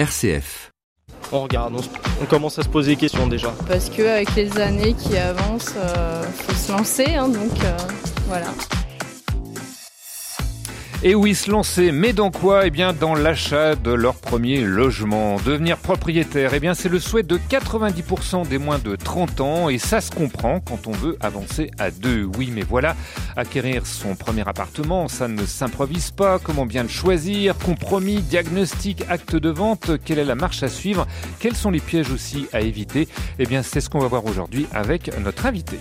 RCF. On regarde, on, commence à se poser des questions déjà. Parce qu'avec les années qui avancent, il euh, faut se lancer, hein, donc euh, voilà. Et oui, se lancer, mais dans quoi? Eh bien, dans l'achat de leur premier logement. Devenir propriétaire, eh bien, c'est le souhait de 90% des moins de 30 ans, et ça se comprend quand on veut avancer à deux. Oui, mais voilà, acquérir son premier appartement, ça ne s'improvise pas. Comment bien le choisir? Compromis, diagnostic, acte de vente, quelle est la marche à suivre? Quels sont les pièges aussi à éviter? Eh bien, c'est ce qu'on va voir aujourd'hui avec notre invité.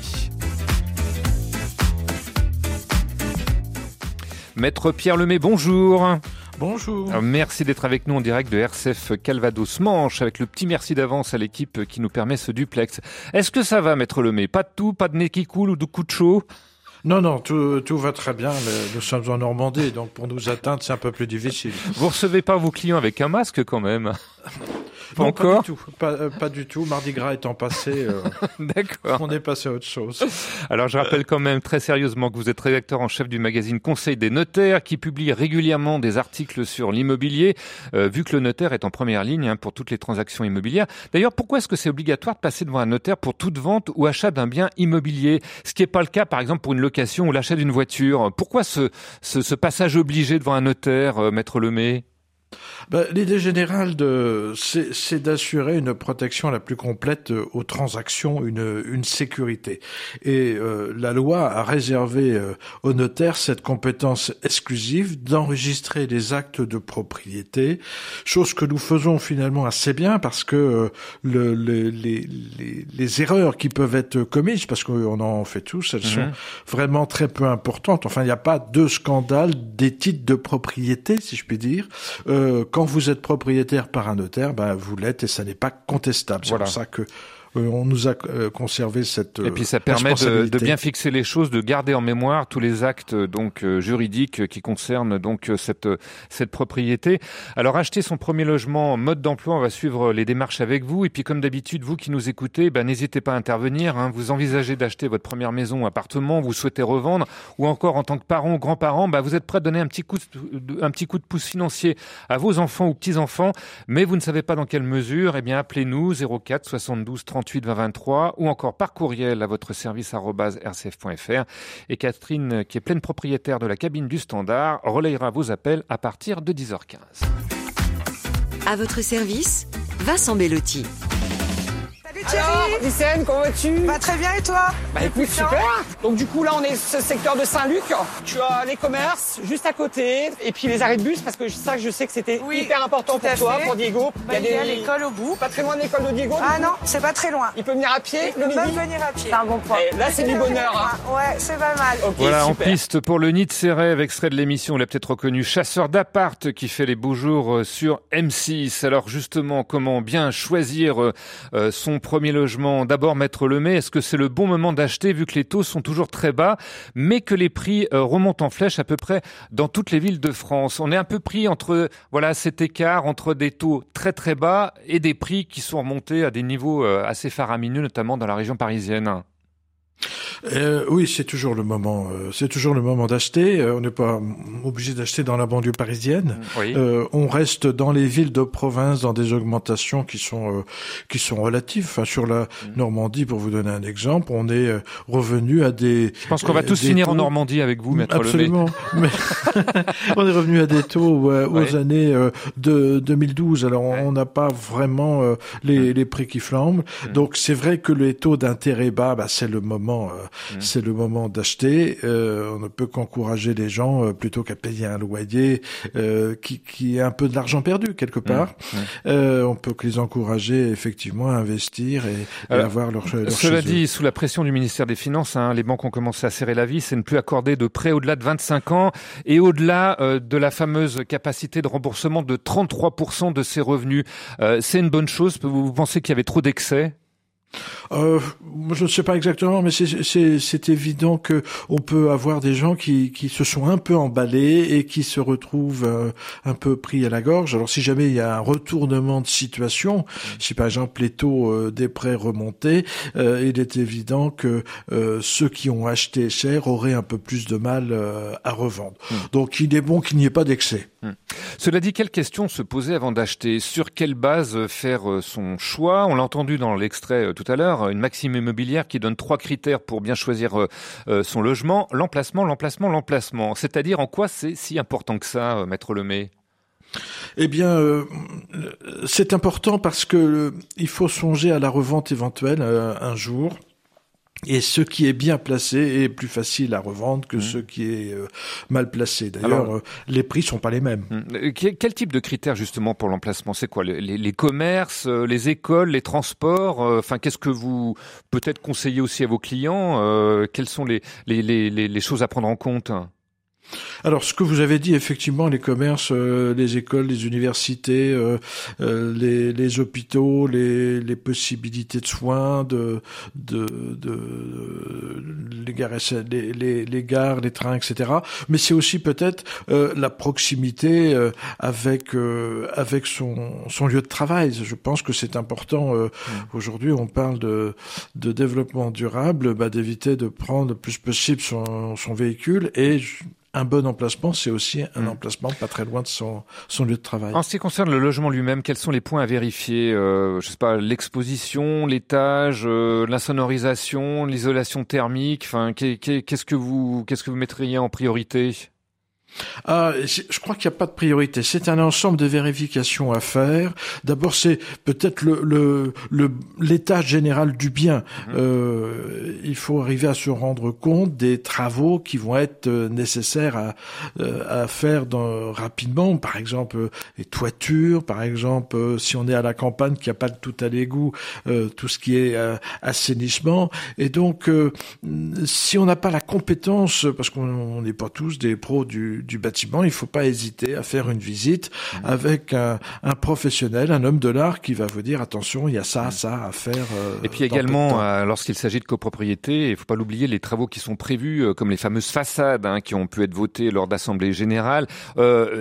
Maître Pierre Lemay, bonjour. Bonjour. merci d'être avec nous en direct de RCF Calvados Manche, avec le petit merci d'avance à l'équipe qui nous permet ce duplex. Est-ce que ça va, Maître Lemay? Pas de tout, pas de nez qui coule ou de coup de chaud? Non, non, tout, tout va très bien. Nous sommes en Normandie, donc pour nous atteindre, c'est un peu plus difficile. Vous recevez pas vos clients avec un masque quand même? pas encore pas du, tout. Euh, pas, du tout. Mardi Gras étant passé, euh, D'accord. on est passé à autre chose. Alors je rappelle quand même très sérieusement que vous êtes rédacteur en chef du magazine Conseil des notaires qui publie régulièrement des articles sur l'immobilier, euh, vu que le notaire est en première ligne hein, pour toutes les transactions immobilières. D'ailleurs, pourquoi est-ce que c'est obligatoire de passer devant un notaire pour toute vente ou achat d'un bien immobilier? Ce qui n'est pas le cas, par exemple, pour une location ou l'achat d'une voiture. Pourquoi ce, ce, ce, passage obligé devant un notaire, Maître Lemay? Ben, L'idée générale, de, c'est, d'assurer une protection la plus complète aux transactions, une, une sécurité. Et euh, la loi a réservé euh, aux notaires cette compétence exclusive d'enregistrer les actes de propriété, chose que nous faisons finalement assez bien parce que euh, le, les, les, les, erreurs qui peuvent être commises, parce qu'on en fait tous, elles sont mhm. vraiment très peu importantes. Enfin, il n'y a pas de scandale des titres de propriété, si je puis dire. Euh, quand vous êtes propriétaire par un notaire, ben vous l'êtes et ça n'est pas contestable. C'est pour ça que on nous a euh, conservé cette et puis ça permet de, bien fixer les choses, de garder en mémoire tous les actes donc euh, juridiques qui concernent donc cette cette propriété. Alors acheter son premier logement, mode d'emploi, on va suivre les démarches avec vous et puis comme d'habitude vous qui nous écoutez, ben, n'hésitez pas à intervenir. Hein. Vous envisagez d'acheter votre première maison ou appartement, vous souhaitez revendre ou encore en tant que parent ou grand-parent, ben, vous êtes prêt à donner un petit coup de, un petit coup de pouce financier à vos enfants ou petits enfants, mais vous ne savez pas dans quelle mesure. Eh bien appelez-nous 04 72 30 38 23 ou encore par courriel à votre service rcf.fr. Et Catherine, qui est pleine propriétaire de la cabine du Standard, relayera vos appels à partir de 10h15. À votre service, Vincent Bellotti. Alors, Vicenne, comment vas-tu? Bah très bien et toi? Bah écoute, super Donc du coup là on est ce secteur de Saint-Luc. Tu as les commerces juste à côté et puis les arrêts de bus parce que ça je sais que c'était hyper important pour toi, pour Diego. Bah, il y a, l'école au bout. Pas très loin de l'école de Diego Ah non, c'est pas très loin. Il peut venir à pied Il peut même venir à pied. C'est un bon point. là c'est du bonheur. Hein. Ouais, c'est pas mal. voilà, en piste pour le nid de ses rêves, extrait de l'émission, on l'a peut-être reconnu, chasseur d'appart qui fait les beaux jours euh, sur M6. Alors justement, comment bien choisir euh, euh, son premier logement d'abord mettre le mai, est-ce que c'est le bon moment d'acheter vu que les taux sont toujours très bas, mais que les prix euh, remontent en flèche à peu près dans toutes les villes de France? On est un peu pris entre voilà cet écart entre des taux très très bas et des prix qui sont remontés à des niveaux euh, assez faramineux, notamment dans la région parisienne. Euh, oui, c'est toujours le moment. Euh, c'est toujours le moment d'acheter. Euh, on n'est pas obligé d'acheter dans la banlieue parisienne. Euh, on reste dans les villes de province dans des augmentations qui sont qui sont relatives. Enfin, sur la mm. Normandie, pour vous donner un exemple, on est revenu à des. Je pense qu'on va tous finir en Normandie avec vous, maître Absolument. Mais on est revenu à des taux aux années de 2012. Alors, on n'a pas vraiment les, mm. les prix qui flambent. Mm. Donc, c'est vrai que les taux d'intérêt bas, bah, c'est le moment Mmh. c'est le moment d'acheter. Euh, on ne peut qu'encourager les gens euh, plutôt qu'à payer un loyer euh, qui, qui est un peu de l'argent perdu quelque mmh. part. Mmh. on peut que les encourager effectivement à investir et, avoir leur, leur Cela dit, sous la pression du ministère des Finances, hein, les banques ont commencé à serrer la vis c'est ne plus accorder de prêts au-delà de 25 ans et au-delà de la fameuse capacité de remboursement de 33% de ses revenus. c'est une bonne chose. Vous pensez qu'il y avait trop d'excès? Euh, je ne sais pas exactement, mais c'est évident que on peut avoir des gens qui, qui se sont un peu emballés et qui se retrouvent euh, un peu pris à la gorge. Alors si jamais il y a un retournement de situation, si par exemple les taux euh, des prêts remontaient, il est évident que ceux qui ont acheté cher auraient un peu plus de mal à revendre. Donc il est bon qu'il n'y ait pas d'excès. Hmm. Cela dit, quelle question se poser avant d'acheter? Sur quelle base faire euh, son choix? On l'a entendu dans l'extrait euh, tout à l'heure, une maxime immobilière qui donne trois critères pour bien choisir euh, son logement l'emplacement, l'emplacement, l'emplacement. C'est-à-dire en quoi c'est si important que ça, Maître Lemay? Eh bien, c'est important parce que il faut songer à la revente éventuelle un jour. Et ce qui est bien placé est plus facile à revendre que mmh. ce qui est euh, mal placé. D'ailleurs, euh, les prix sont pas les mêmes. Mmh. Euh, quel type de critères justement pour l'emplacement? C'est quoi? Les, les, commerces, les écoles, les transports Enfin, qu'est-ce que vous peut-être conseillez aussi à vos clients? Quelles sont les, les, les choses à prendre en compte? Alors, ce que vous avez dit, effectivement, les commerces, euh, les écoles, les universités, euh, euh, les, les, hôpitaux, les, les, possibilités de soins, de, de, de les, gares, les, les, gares, les trains, etc. Mais c'est aussi peut-être la proximité avec avec son, son lieu de travail. Je pense que c'est important. Mmh. Aujourd'hui, on parle de, de développement durable, bah, d'éviter de prendre le plus possible son, son véhicule et un bon emplacement, c'est aussi un hmm. emplacement pas très loin de son, son lieu de travail. En ce qui concerne le logement lui-même, quels sont les points à vérifier euh, Je sais pas, l'exposition, l'étage, euh, l'insonorisation, l'isolation thermique. Enfin, qu'est-ce que vous qu'est-ce que vous mettriez en priorité? Ah, je crois qu'il n'y a pas de priorité. C'est un ensemble de vérifications à faire. D'abord, c'est peut-être le, le, l'état général du bien. Mhm. Euh, il faut arriver à se rendre compte des travaux qui vont être euh, nécessaires à, euh, à faire dans, rapidement. Par exemple, les toitures. Par exemple, si on est à la campagne, qu'il n'y a pas de tout à l'égout, tout ce qui est assainissement. Et donc, si on n'a pas la compétence, parce qu'on n'est pas tous des pros du du, bâtiment, il ne faut pas hésiter à faire une visite mmh. avec un, professionnel, un homme de l'art qui va vous dire attention, il y a ça, ça à faire. Euh, et puis également, euh, lorsqu'il s'agit de copropriété, il ne faut pas l'oublier, les travaux qui sont prévus, euh, comme les fameuses façades hein, qui ont pu être votées lors d'assemblées générales,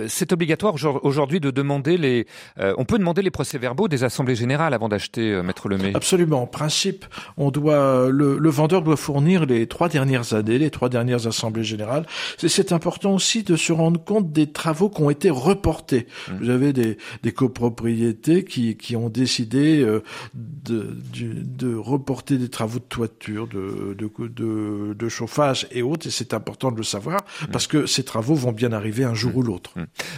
c'est obligatoire aujourd'hui de demander les. on peut demander les procès-verbaux des assemblées générales avant d'acheter, maître Lemay. Absolument. En principe, on doit le, le vendeur doit fournir les trois dernières années, les trois dernières assemblées générales. C'est important aussi de se rendre compte des travaux qui ont été reportés. Mmh. Vous avez des, des copropriétés qui, qui ont décidé euh, de, de, reporter des travaux de toiture, de, de, de, chauffage et autres, et c'est important de le savoir, mmh. parce que ces travaux vont bien arriver un jour mmh. ou l'autre.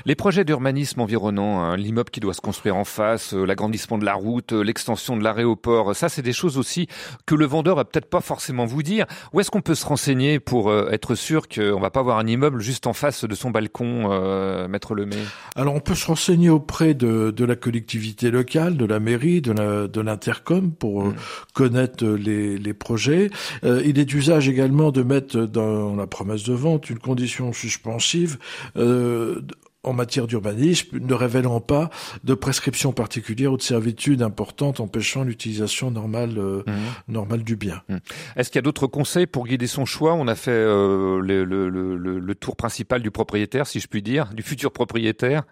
Les projets d'urbanisme environnant, hein, l'immeuble qui doit se construire en face, euh, l'agrandissement de la route, euh, l'extension de l'aéroport, ça c'est des choses aussi que le vendeur va peut-être pas forcément vous dire. Où est-ce qu'on peut se renseigner pour être sûr qu'on va pas avoir un immeuble juste en face de son balcon, euh, Maître Lemay Alors on peut se renseigner auprès de, de la collectivité locale, de la mairie, de l'Intercom pour euh, mm. connaître les, les projets. Euh, il est d'usage également de mettre dans la promesse de vente une condition suspensive euh, en matière d'urbanisme, ne révélant pas de prescription particulière ou de servitude importante empêchant l'utilisation normale, euh, mhm. normale du bien. Mhm. Est-ce qu'il y a d'autres conseils pour guider son choix? On a fait euh, le, le, le, le, tour principal du propriétaire, si je puis dire, du futur propriétaire.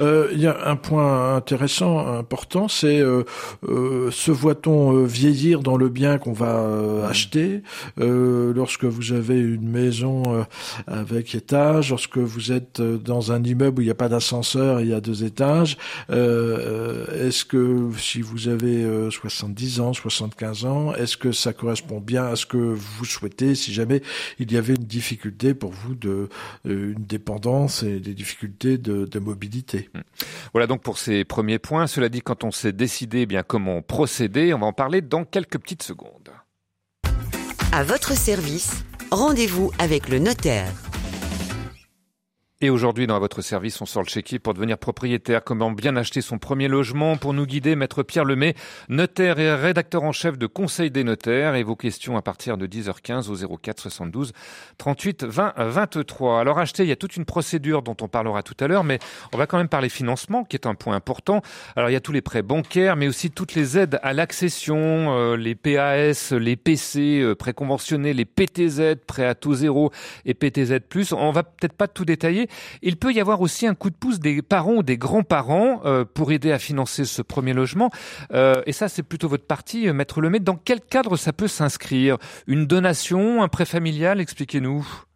Euh, il y a un point intéressant, important, c'est euh, euh, se voit-on vieillir dans le bien qu'on va acheter lorsque vous avez une maison avec étage, lorsque vous êtes dans un immeuble où il n'y a pas d'ascenseur, il y a deux étages. est-ce que si vous avez 70 ans, 75 ans, est-ce que ça correspond bien à ce que vous souhaitez si jamais il y avait une difficulté pour vous de une dépendance et des difficultés de, de mobilité Hmm. Voilà donc pour ces premiers points. Cela dit, quand on s'est décidé eh bien comment procéder, on va en parler dans quelques petites secondes. À votre service, rendez-vous avec le notaire. Et aujourd'hui, dans votre service, on sort le chéquier pour devenir propriétaire. Comment bien acheter son premier logement Pour nous guider, Maître Pierre Lemay, notaire et rédacteur en chef de Conseil des notaires. Et vos questions à partir de 10h15 au 04 72 38 20 23. Alors acheter, il y a toute une procédure dont on parlera tout à l'heure, mais on va quand même parler financement, qui est un point important. Alors il y a tous les prêts bancaires, mais aussi toutes les aides à l'accession, euh, les PAS, les PC euh, préconventionnés, les PTZ, prêts à taux zéro et PTZ+. On va peut-être pas tout détailler, il peut y avoir aussi un coup de pouce des parents ou des grands-parents euh, pour aider à financer ce premier logement. Euh, et ça, c'est plutôt votre partie, euh, Maître Lemay. Dans quel cadre ça peut s'inscrire? Une donation, un prêt familial? Expliquez-nous.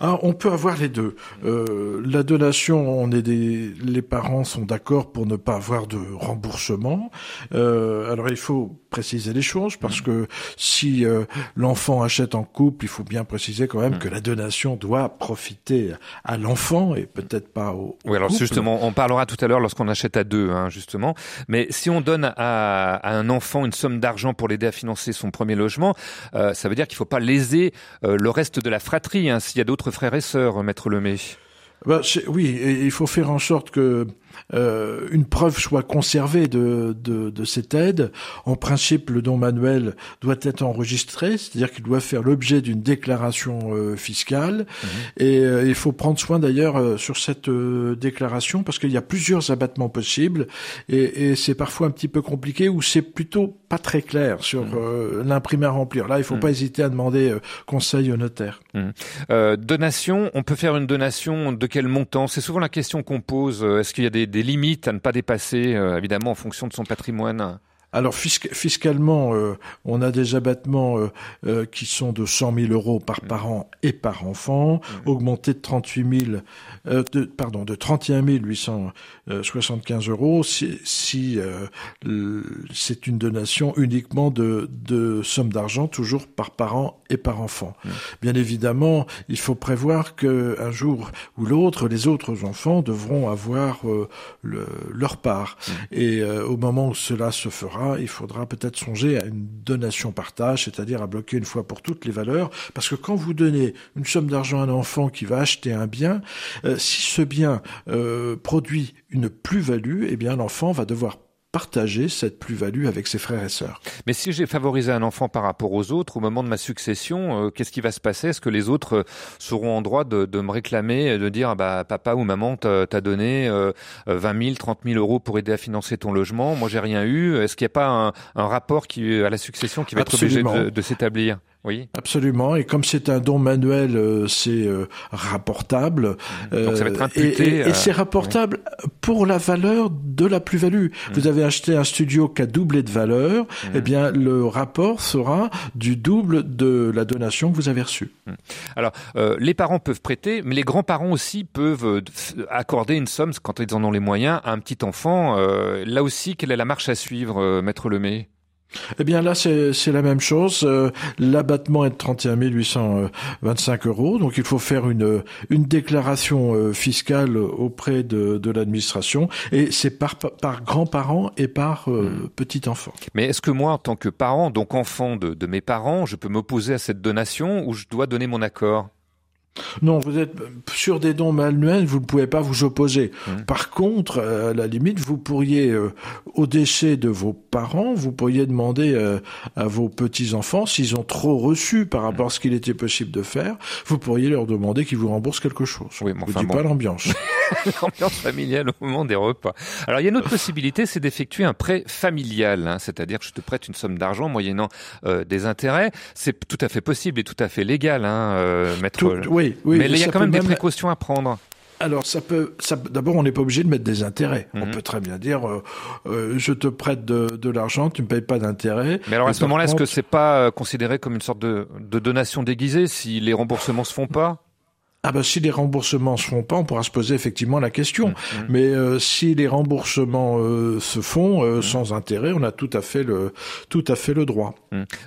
Ah, on peut avoir les deux. Euh, la donation, on est des, les parents sont d'accord pour ne pas avoir de remboursement. Euh, alors il faut préciser les choses parce que si euh, l'enfant achète en couple, il faut bien préciser quand même que la donation doit profiter à l'enfant et peut-être pas au. oui, alors justement, on parlera tout à l'heure lorsqu'on achète à deux, hein, justement. Mais si on donne à, à un enfant une somme d'argent pour l'aider à financer son premier logement, ça veut dire qu'il faut pas léser le reste de la fratrie. Hein, s'il y a d'autres frères et sœurs, maître Lemay. Bah, oui, il faut faire en sorte que euh, une preuve soit conservée de, de, de, cette aide. En principe, le don manuel doit être enregistré, c'est-à-dire qu'il doit faire l'objet d'une déclaration euh, fiscale. Mhm. Et euh, il faut prendre soin d'ailleurs sur cette déclaration parce qu'il y a plusieurs abattements possibles et, et c'est parfois un petit peu compliqué ou c'est plutôt pas très clair sur mhm. l'imprimé à remplir. Là, il faut mhm. pas hésiter à demander conseil au notaire. Donation, on peut faire une donation de quel montant? C'est souvent la question qu'on pose. Est-ce qu'il y a des des, limites à ne pas dépasser, euh, évidemment, en fonction de son patrimoine? Alors fiscalement, euh, on a des abattements euh, qui sont de 100 000 euros par mmh. parent et par enfant, mmh. augmentés de 38 000 euh, de, pardon, de 31 875 euros si, si euh, c'est une donation uniquement de, de somme d'argent, toujours par parent et par enfant. Mmh. Bien évidemment, il faut prévoir que un jour ou l'autre, les autres enfants devront avoir euh, le, leur part. Mmh. Et au moment où cela se fera, il faudra peut-être songer à une donation partage, c'est-à-dire à bloquer une fois pour toutes les valeurs, parce que quand vous donnez une somme d'argent à un enfant qui va acheter un bien, si ce bien euh, produit une plus-value, eh bien l'enfant va devoir partager cette plus-value avec ses frères et sœurs. Mais si j'ai favorisé un enfant par rapport aux autres, au moment de ma succession, euh, qu'est-ce qui va se passer? Est-ce que les autres euh, seront en droit de, me réclamer, de dire ah bah papa ou maman t'a donné 20 000, 30 000 euros pour aider à financer ton logement, moi j'ai rien eu. Est-ce qu'il n'y a pas un, rapport qui à la succession qui va être obligé de s'établir? Oui. Absolument. Et comme c'est un don manuel, euh, c'est euh, rapportable. Donc ça va être euh, imputé, et, et, c'est rapportable pour la valeur de la plus-value. Mmh. Vous avez acheté un studio qui a doublé de valeur, mmh. eh bien le rapport sera du double de la donation que vous avez reçue. Mmh. Alors les parents peuvent prêter, mais les grands-parents aussi peuvent accorder une somme quand ils en ont les moyens à un petit enfant. là aussi, quelle est la marche à suivre, maître Lemay? Eh bien là, c'est la même chose. Euh, l'abattement est de 31 825 euros, donc il faut faire une, une déclaration euh, fiscale auprès de, de l'administration, et c'est par, par grands-parents et par euh, hmm. petit-enfant. Mais est-ce que moi, en tant que parent, donc enfant de, de mes parents, je peux m'opposer à cette donation ou je dois donner mon accord? Non, vous êtes sur des dons manuels, vous ne pouvez pas vous opposer. Mmh. Par contre, à la limite, vous pourriez, euh, au décès de vos parents, vous pourriez demander euh, à vos petits-enfants, s'ils ont trop reçu par rapport à ce qu'il était possible de faire, vous pourriez leur demander qu'ils vous remboursent quelque chose. Oui, mais enfin, dis pas l'ambiance. l'ambiance familiale au moment des repas. Alors, il y a une autre possibilité, c'est d'effectuer un prêt familial, hein, c'est-à-dire que je te prête une somme d'argent moyennant euh, des intérêts. C'est tout à fait possible et tout à fait légal, hein, maître. oui, mais il y a quand même des précautions à prendre. Alors ça peut, ça, d'abord on n'est pas obligé de mettre des intérêts. On mhm. peut très bien dire, euh, euh, je te prête de, de l'argent, tu ne payes pas d'intérêt. Mais alors à ce moment-là, est-ce que c'est pas euh, considéré comme une sorte de, de donation déguisée si les remboursements se font pas? Ah ben si les remboursements se font pas, on pourra se poser effectivement la question. Mhm. Mais si les remboursements se font mhm. sans intérêt, on a tout à fait le tout à fait le droit.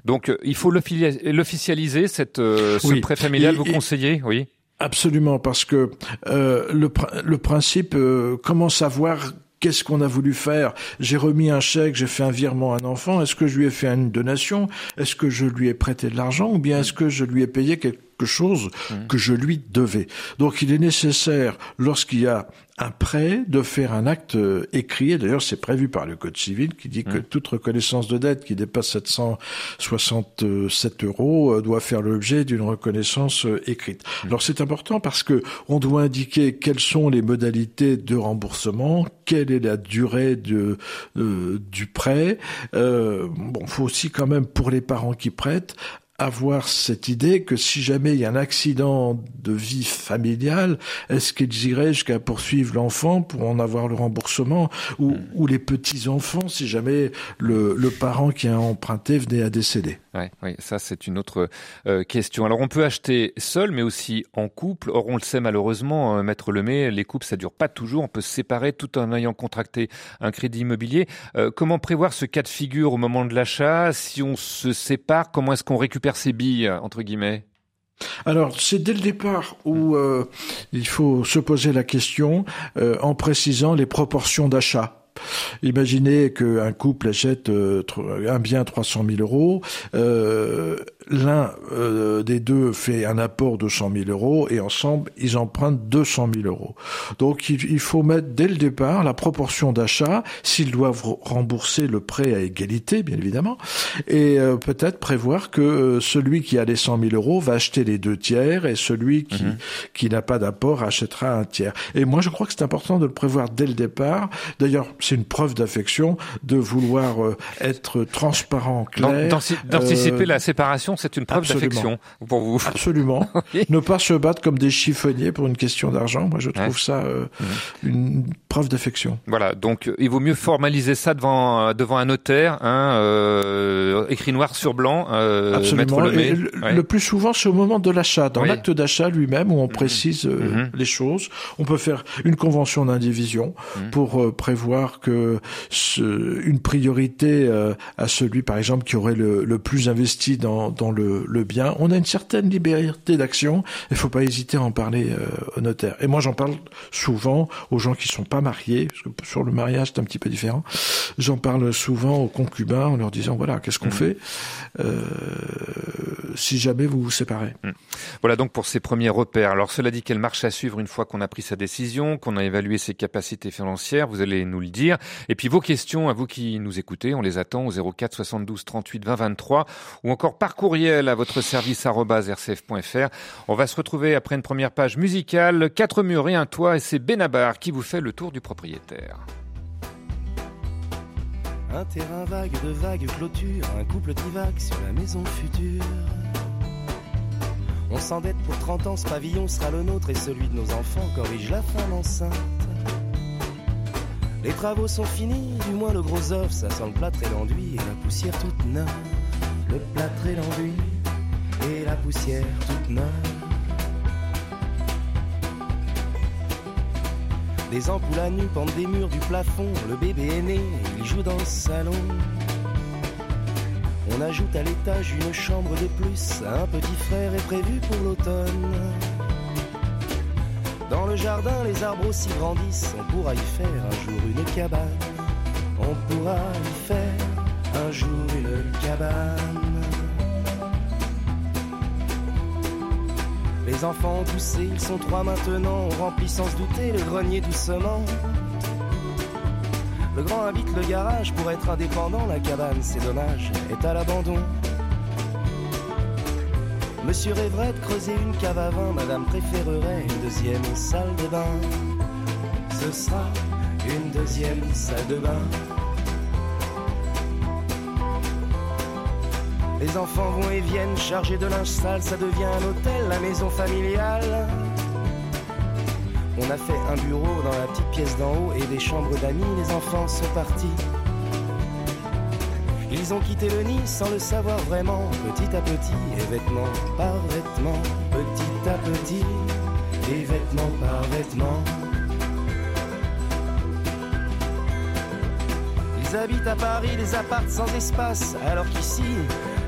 Donc il faut l'officialiser cette ce prêt familial. vous conseillez, oui? Absolument, parce que euh, le, le, principe, euh, comment savoir qu'est-ce qu'on a voulu faire? J'ai remis un chèque, j'ai fait un virement à un enfant, est-ce que je lui ai fait une donation? Est-ce que je lui ai prêté de l'argent Ou bien est-ce que je lui ai payé quelque chose mmh. que je lui devais Donc il est nécessaire, lorsqu'il y a un prêt de faire un acte euh, écrit. D'ailleurs, c'est prévu par le Code civil qui dit que mmh. toute reconnaissance de dette qui dépasse 767 euros euh, doit faire l'objet d'une reconnaissance euh, écrite. Mmh. Alors c'est important parce que on doit indiquer quelles sont les modalités de remboursement, quelle est la durée de, du prêt. Euh, bon, faut aussi quand même pour les parents qui prêtent avoir cette idée que si jamais il y a un accident de vie familiale, est-ce qu'ils iraient jusqu'à poursuivre l'enfant pour en avoir le remboursement ou, hmm. ou les petits-enfants si jamais le, le, parent qui a emprunté venait à décéder? Ouais, oui, ça c'est une autre euh, question. Alors on peut acheter seul, mais aussi en couple. Or on le sait malheureusement, euh, Maître Lemay, les couples ça dure pas toujours. On peut se séparer tout en ayant contracté un crédit immobilier. Euh, comment prévoir ce cas de figure au moment de l'achat? Si on se sépare, comment est-ce qu'on récupère ses billes entre guillemets? Alors, c'est dès le départ où euh, il faut se poser la question euh, en précisant les proportions d'achat. Imaginez qu'un couple achète euh, un bien 300 000 euros. Euh, l'un euh, des deux fait un apport de 100 000 euros et ensemble, ils empruntent 200 000 euros. Donc, il, faut mettre dès le départ la proportion d'achat, s'ils doivent rembourser le prêt à égalité, bien évidemment, et peut-être prévoir que celui qui a les 100 000 euros va acheter les deux tiers et celui qui, mhm. qui n'a pas d'apport achètera un tiers. Et moi, je crois que c'est important de le prévoir dès le départ. D'ailleurs, c'est une preuve d'affection de vouloir euh, être transparent, clair. D'anticiper euh, la séparation, c'est une preuve d'affection pour vous. Absolument. Ne pas se battre comme des chiffonniers pour une question d'argent. Moi, je trouve ça euh, mhm. une preuve d'affection. Voilà. Donc, il vaut mieux formaliser ça devant devant un notaire, hein, écrit noir sur blanc. Absolument. Le, le, plus souvent, c'est au moment de l'achat, dans l'acte d'achat lui-même, où on mhm. précise mhm. les choses. On peut faire une convention d'indivision pour prévoir que ce, une priorité euh, à celui, par exemple, qui aurait le, le plus investi dans, dans le, le, bien. On a une certaine liberté d'action. Il faut pas hésiter à en parler euh, au notaire. Et moi, j'en parle souvent aux gens qui sont pas mariés, parce que sur le mariage, c'est un petit peu différent. J'en parle souvent aux concubins en leur disant voilà, qu'est-ce qu'on mmh. fait? Euh, si jamais vous vous séparez. Mmh. Voilà donc pour ces premiers repères. Alors cela dit, quelle marche à suivre une fois qu'on a pris sa décision, qu'on a évalué ses capacités financières Vous allez nous le dire. Et puis vos questions, à vous qui nous écoutez, on les attend au 04 72 38 20 23 ou encore par courriel à votre service rcf.fr. On va se retrouver après une première page musicale, quatre murs et un toit et c'est Benabar qui vous fait le tour du propriétaire. Un terrain vague de vagues clôtures, un couple divague sur la maison future. On s'endette pour 30 ans, ce pavillon sera le nôtre et celui de nos enfants corrige la femme enceinte. Les travaux sont finis, du moins le gros œuf, ça sent le plâtre et l'enduit et la poussière toute neuve. Le plâtre et l'enduit et la poussière toute neuve. Des ampoules à nu pendent des murs du plafond, le bébé est né, il joue dans le salon. On ajoute à l'étage une chambre de plus, un petit frère est prévu pour l'automne. Dans le jardin, les arbres aussi grandissent. On pourra y faire un jour une cabane. On pourra y faire un jour une cabane. Les enfants ont poussé, ils sont trois maintenant. On remplit sans se douter le grenier doucement. Le grand invite le garage pour être indépendant. La cabane, c'est dommage, est à l'abandon. Monsieur rêverait de creuser une cave à vin, madame préférerait une deuxième salle de bain. Ce sera une deuxième salle de bain. Les enfants vont et viennent chargés de linge sale, ça devient un hôtel, la maison familiale. On a fait un bureau dans la petite pièce d'en haut et des chambres d'amis, les enfants sont partis. Ils ont quitté le nid sans le savoir vraiment, petit à petit, et vêtement par vêtement, petit à petit, et vêtement par vêtement. Ils habitent à Paris des apparts sans espace, alors qu'ici,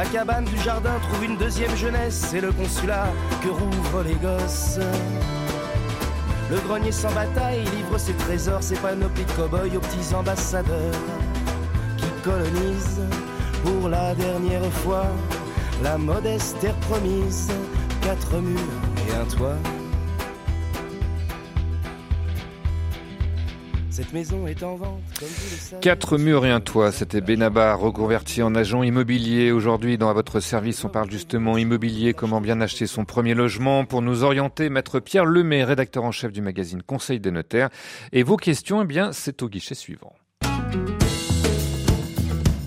La cabane du jardin trouve une deuxième jeunesse, c'est le consulat que rouvrent les gosses. Le grenier sans bataille livre ses trésors, ses panoplies de cow-boys aux petits ambassadeurs qui colonisent pour la dernière fois la modeste terre promise, quatre murs et un toit. Cette maison est en vente. Quatre murs et un toit, c'était Benabar reconverti en agent immobilier. Aujourd'hui, dans votre service, on parle justement immobilier, comment bien acheter son premier logement. Pour nous orienter, maître Pierre Lemay, rédacteur en chef du magazine Conseil des notaires. Et vos questions, eh bien, c'est au guichet suivant.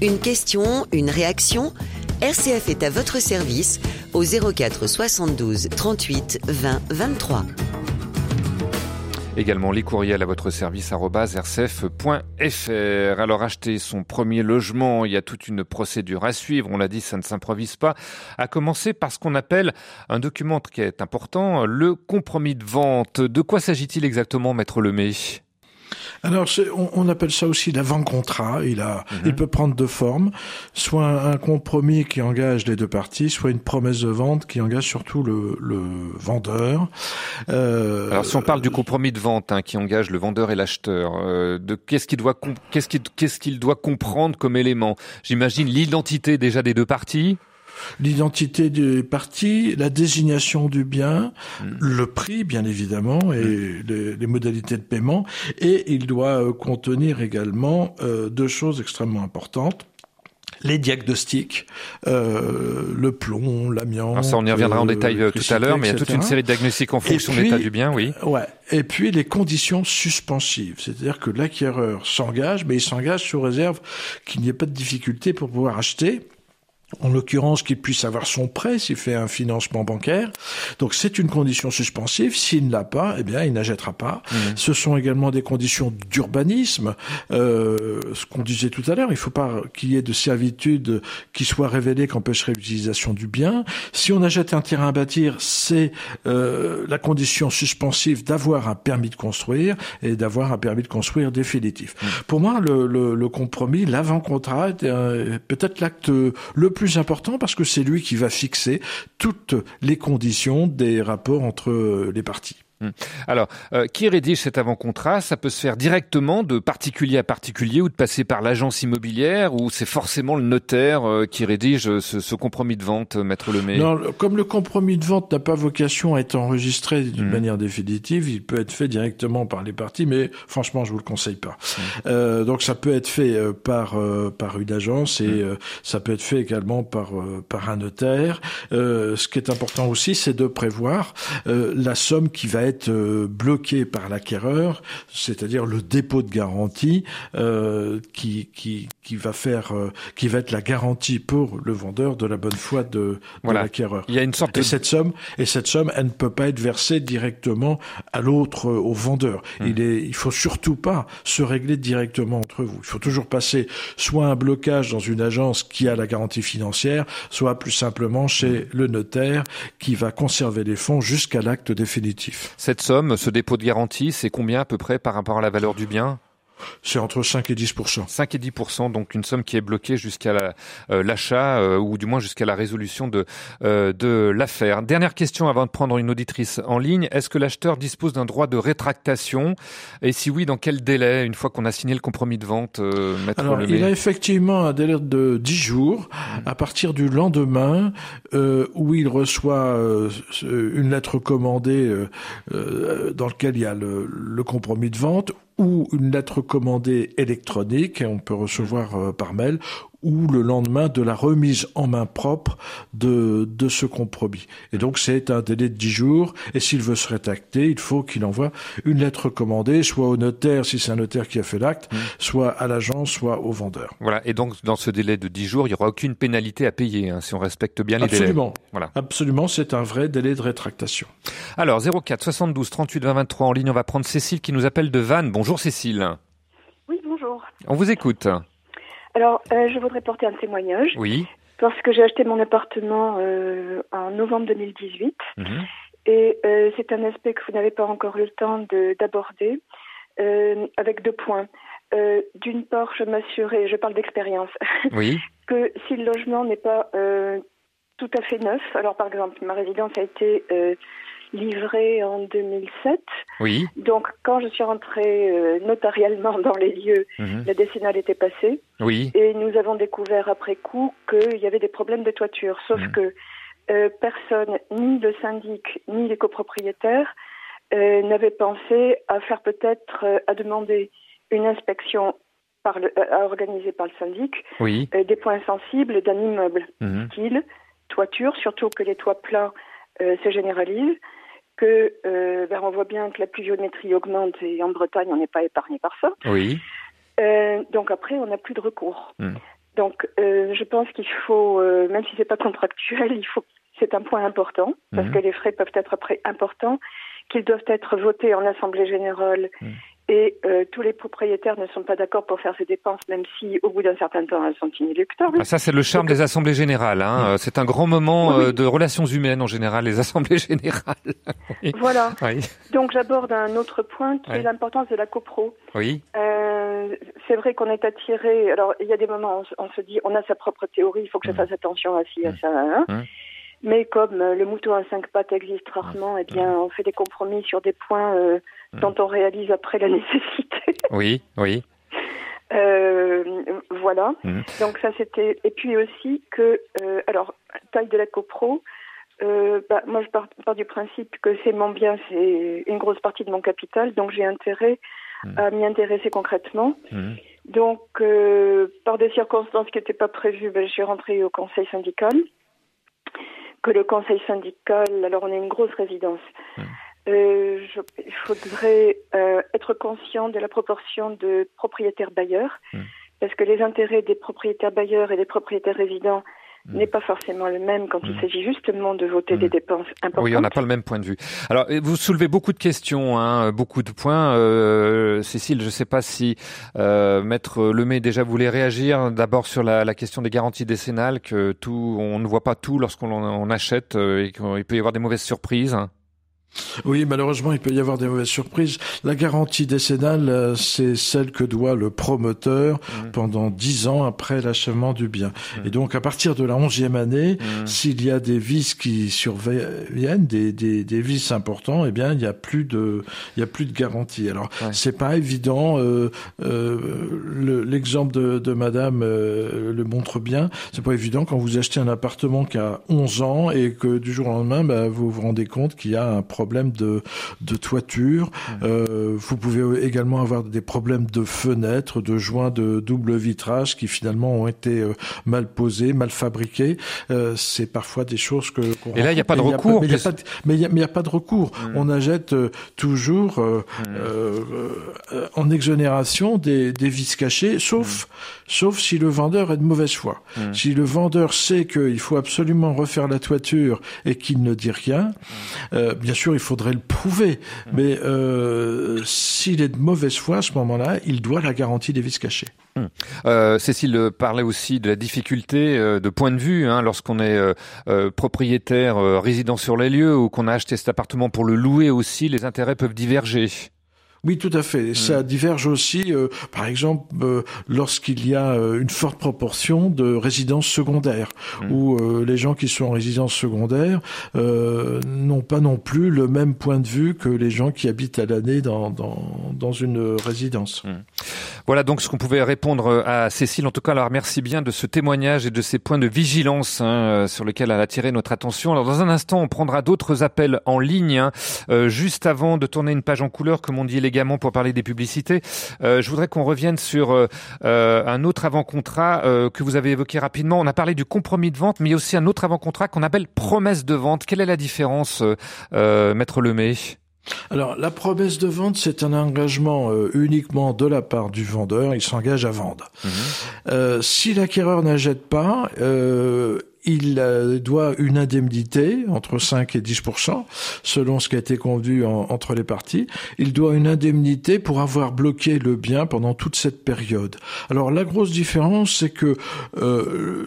Une question, une réaction RCF est à votre service au 04 72 38 20 23. Également les courriels à votre service rcf.fr. Alors acheter son premier logement, il y a toute une procédure à suivre. On l'a dit, ça ne s'improvise pas. À commencer par ce qu'on appelle un document qui est important, le compromis de vente. De quoi s'agit-il exactement, maître Lemay? Alors, on, on, appelle ça aussi l'avant-contrat. Il a, mhm. il peut prendre deux formes, soit un compromis qui engage les deux parties, soit une promesse de vente qui engage surtout le, le vendeur. Euh, Alors, si on parle du compromis de vente hein, qui engage le vendeur et l'acheteur, euh, de qu'est-ce qu'il doit, qu'est-ce qu'il, qu'est-ce qu'il doit comprendre comme élément? J'imagine l'identité déjà des deux parties l'identité des parties, la désignation du bien, hmm. le prix bien évidemment et hmm. les, modalités de paiement, et il doit euh, contenir également euh, deux choses extrêmement importantes les diagnostics, euh, le plomb, l'amiante. Ça, on y reviendra en détail tout à l'heure, mais il y a toute une série de diagnostics en fonction de l'état du bien, oui. Ouais. Et puis les conditions suspensives, c'est-à-dire que l'acquéreur s'engage, mais il s'engage sous réserve qu'il n'y ait pas de difficulté pour pouvoir acheter en l'occurrence qu'il puisse avoir son prêt s'il fait un financement bancaire. Donc c'est une condition suspensive. S'il ne l'a pas, eh bien il n'achètera pas. Mmh. Ce sont également des conditions d'urbanisme. Euh, ce qu'on disait tout à l'heure, il ne faut pas qu'il y ait de servitude qui soit révélée qu'empêcherait l'utilisation du bien. Si on achète un terrain à bâtir, c'est euh, la condition suspensive d'avoir un permis de construire et d'avoir un permis de construire définitif. Mmh. Pour moi, le, le, le compromis, l'avant-contrat, est euh, peut-être l'acte le plus plus important parce que c'est lui qui va fixer toutes les conditions des rapports entre les parties. Hmm. Alors, euh, qui rédige cet avant-contrat? Ça peut se faire directement de particulier à particulier ou de passer par l'agence immobilière ou c'est forcément le notaire euh, qui rédige euh, ce, compromis de vente, Maître Lemay? Non, comme le compromis de vente n'a pas vocation à être enregistré d'une hmm. manière définitive, il peut être fait directement par les parties, mais franchement, je vous le conseille pas. Hmm. donc, ça peut être fait par par une agence et ça peut être fait également par par un notaire. ce qui est important aussi, c'est de prévoir la somme qui va être euh, bloqué par l'acquéreur, c'est-à-dire le dépôt de garantie euh, qui, qui, qui va faire euh, qui va être la garantie pour le vendeur de la bonne foi de, l'acquéreur. Il y a une sorte et cette somme et cette somme elle ne peut pas être versée directement à l'autre au vendeur. Hmm. Il est il faut surtout pas se régler directement entre vous. Il faut toujours passer soit un blocage dans une agence qui a la garantie financière, soit plus simplement chez hmm. le notaire qui va conserver les fonds jusqu'à l'acte définitif. Cette somme, ce dépôt de garantie, c'est combien à peu près par rapport à la valeur du bien? C'est entre 5 et 10% 5 et 10% donc une somme qui est bloquée jusqu'à euh, l'achat euh, ou du moins jusqu'à la résolution de euh, de l'affaire. Dernière question avant de prendre une auditrice en ligne, est-ce que l'acheteur dispose d'un droit de rétractation? Et si oui, dans quel délai une fois qu'on a signé le compromis de vente Alors, il a effectivement un délai de 10 jours mmh. à partir du lendemain où il reçoit une lettre commandée dans lequel il y a le, le compromis de vente ou une lettre commandée électronique, on peut recevoir euh, par mail, ou le lendemain de la remise en main propre de, de ce compromis. Et donc c'est un délai de 10 jours, et s'il veut se rétracter, il faut qu'il envoie une lettre commandée, soit au notaire si c'est un notaire qui a fait l'acte, mmh. soit à l'agence, soit au vendeur. Voilà, et donc dans ce délai de 10 jours, il n'y aura aucune pénalité à payer hein, si on respecte bien les Absolument. délais. Voilà. Absolument, c'est un vrai délai de rétractation. Alors 04 72 38 20 23 en ligne, on va prendre Cécile qui nous appelle de Vannes. Bonjour Cécile. Oui, bonjour. On vous écoute. Alors, euh, je voudrais porter un témoignage. Oui. Parce que j'ai acheté mon appartement euh, en novembre 2018. Mhm. Et euh, c'est un aspect que vous n'avez pas encore eu le temps d'aborder, avec deux points. D'une part, je m'assurais, je parle d'expérience, oui. que si le logement n'est pas tout à fait neuf, alors par exemple, ma résidence a été livré en 2007. Oui. Donc, quand je suis rentrée euh, notariellement dans les lieux, mhm. la décennale était passée. Oui. Et nous avons découvert après coup qu'il y avait des problèmes de toiture. Sauf mhm. que euh, personne, ni le syndic, ni les copropriétaires, euh, n'avaient pensé à faire peut-être, à demander une inspection par le, organisée par le syndic oui. des points sensibles d'un immeuble, Mhm. style toiture, surtout que les toits plats se généralisent, que euh, ben, on voit bien que la pluviométrie augmente et en Bretagne on n'est pas épargné par ça. Oui. Euh, donc après on n'a plus de recours. Mhm. Donc euh, je pense qu'il faut, même si c'est pas contractuel, il faut, c'est un point important parce Mhm. que les frais peuvent être après importants, qu'ils doivent être votés en assemblée générale. Mhm. Et euh, tous les propriétaires ne sont pas d'accord pour faire ces dépenses, même si au bout d'un certain temps elles sont inéluctables. Ah, ça, c'est le charme des assemblées générales. Hein. C'est un grand moment Oui. euh, de relations humaines en général, les assemblées générales. oui. Voilà. Donc j'aborde un autre point qui est l'importance de la copro. Oui. Euh, c'est vrai qu'on est attiré. Alors il y a des moments où on, se- dit on a sa propre théorie, il faut que je Mm. fasse attention à ci, à ça. hein. Mm. Mais comme euh, le mouton à cinq pattes existe rarement, eh bien on fait des compromis sur des points euh, Mm. dont on réalise après la nécessité. Oui. Oui. Euh, voilà. Mm. Donc ça c'était. Et puis aussi que euh, alors taille de la copro. Euh, bah, moi, je pars, pars du principe que c'est mon bien, c'est une grosse partie de mon capital, donc j'ai intérêt Mm. à m'y intéresser concrètement. Donc, par des circonstances qui n'étaient pas prévues, ben, je suis rentrée au conseil syndical. Que le conseil syndical, alors on est une grosse résidence. Euh, je- il faudrait euh, être conscient de la proportion de propriétaires bailleurs, parce que les intérêts des propriétaires bailleurs et des propriétaires résidents. N'est pas forcément le même quand il Mm. s'agit justement de voter Mm. des dépenses importantes. Oui, on n'a pas le même point de vue. Alors, vous soulevez beaucoup de questions, hein, beaucoup de points. Euh, Cécile, je ne sais pas si euh, Maître Lemay déjà voulait réagir d'abord sur la, la question des garanties décennales, que tout, on ne voit pas tout lorsqu'on on achète euh, et qu'il peut y avoir des mauvaises surprises. Oui, malheureusement, il peut y avoir des mauvaises surprises. La garantie décennale, euh, c'est celle que doit le promoteur Mhm. pendant dix ans après l'achèvement du bien. Mhm. Et donc, à partir de la onzième année, Mhm. s'il y a des vices qui surviennent, des, des, des vices importants, eh bien, il n'y a plus de, il y a plus de garantie. Alors, Ouais. c'est pas évident. Euh, euh, le- L'exemple de, de Madame euh, le montre bien. C'est pas évident quand vous achetez un appartement qui a 11 ans et que du jour au lendemain, bah, vous vous rendez compte qu'il y a un problème de, de toiture. Euh, vous pouvez également avoir des problèmes de fenêtres, de joints de double vitrage qui finalement ont été euh, mal posés, mal fabriqués. Euh, c'est parfois des choses que. Et là, il y a pas de recours, Mais il n'y a, pas de- mais il y a- mais il y a pas de recours. Mm. On achète euh, toujours euh, euh, euh, en exonération des, des vices cachés, sauf sauf si le vendeur est de mauvaise foi. Mm. Si le vendeur sait qu'il faut absolument refaire la toiture et qu'il ne dit rien, euh, bien sûr, il faudrait le prouver. Mais euh, s'il est de mauvaise foi, à ce moment-là, il doit la garantie des vices cachés. Euh, Cécile parlait aussi de la difficulté euh, de point de vue hein, lorsqu'on est euh, euh, propriétaire euh, résident sur les lieux ou qu'on a acheté cet appartement pour le louer aussi, les intérêts peuvent diverger. Oui, tout à fait. Ça diverge aussi, euh, par exemple, euh, lorsqu'il y a euh, une forte proportion de résidences secondaires, Mm. où euh, les gens qui sont en résidence secondaire euh, n'ont pas non plus le même point de vue que les gens qui habitent à l'année dans, dans, dans une résidence. Voilà donc ce qu'on pouvait répondre à Cécile. En tout cas, alors merci bien de ce témoignage et de ces points de vigilance hein, euh, sur lesquels elle a attiré notre attention. Alors dans un instant, on prendra d'autres appels en ligne. hein. Euh, juste avant de tourner une page en couleur, comme on dit pour parler des publicités, euh, je voudrais qu'on revienne sur euh, euh, un autre avant-contrat que vous avez évoqué rapidement. On a parlé du compromis de vente, mais il y a aussi un autre avant-contrat qu'on appelle promesse de vente. Quelle est la différence, Maître Lemay? Alors, la promesse de vente, c'est un engagement euh, uniquement de la part du vendeur. Il s'engage à vendre. Euh, si l'acquéreur n'achète pas, euh, il euh, doit une indemnité entre 5 et 10% selon ce qui a été convenu en- entre les parties. Il doit une indemnité pour avoir bloqué le bien pendant toute cette période. Alors la grosse différence, c'est que euh,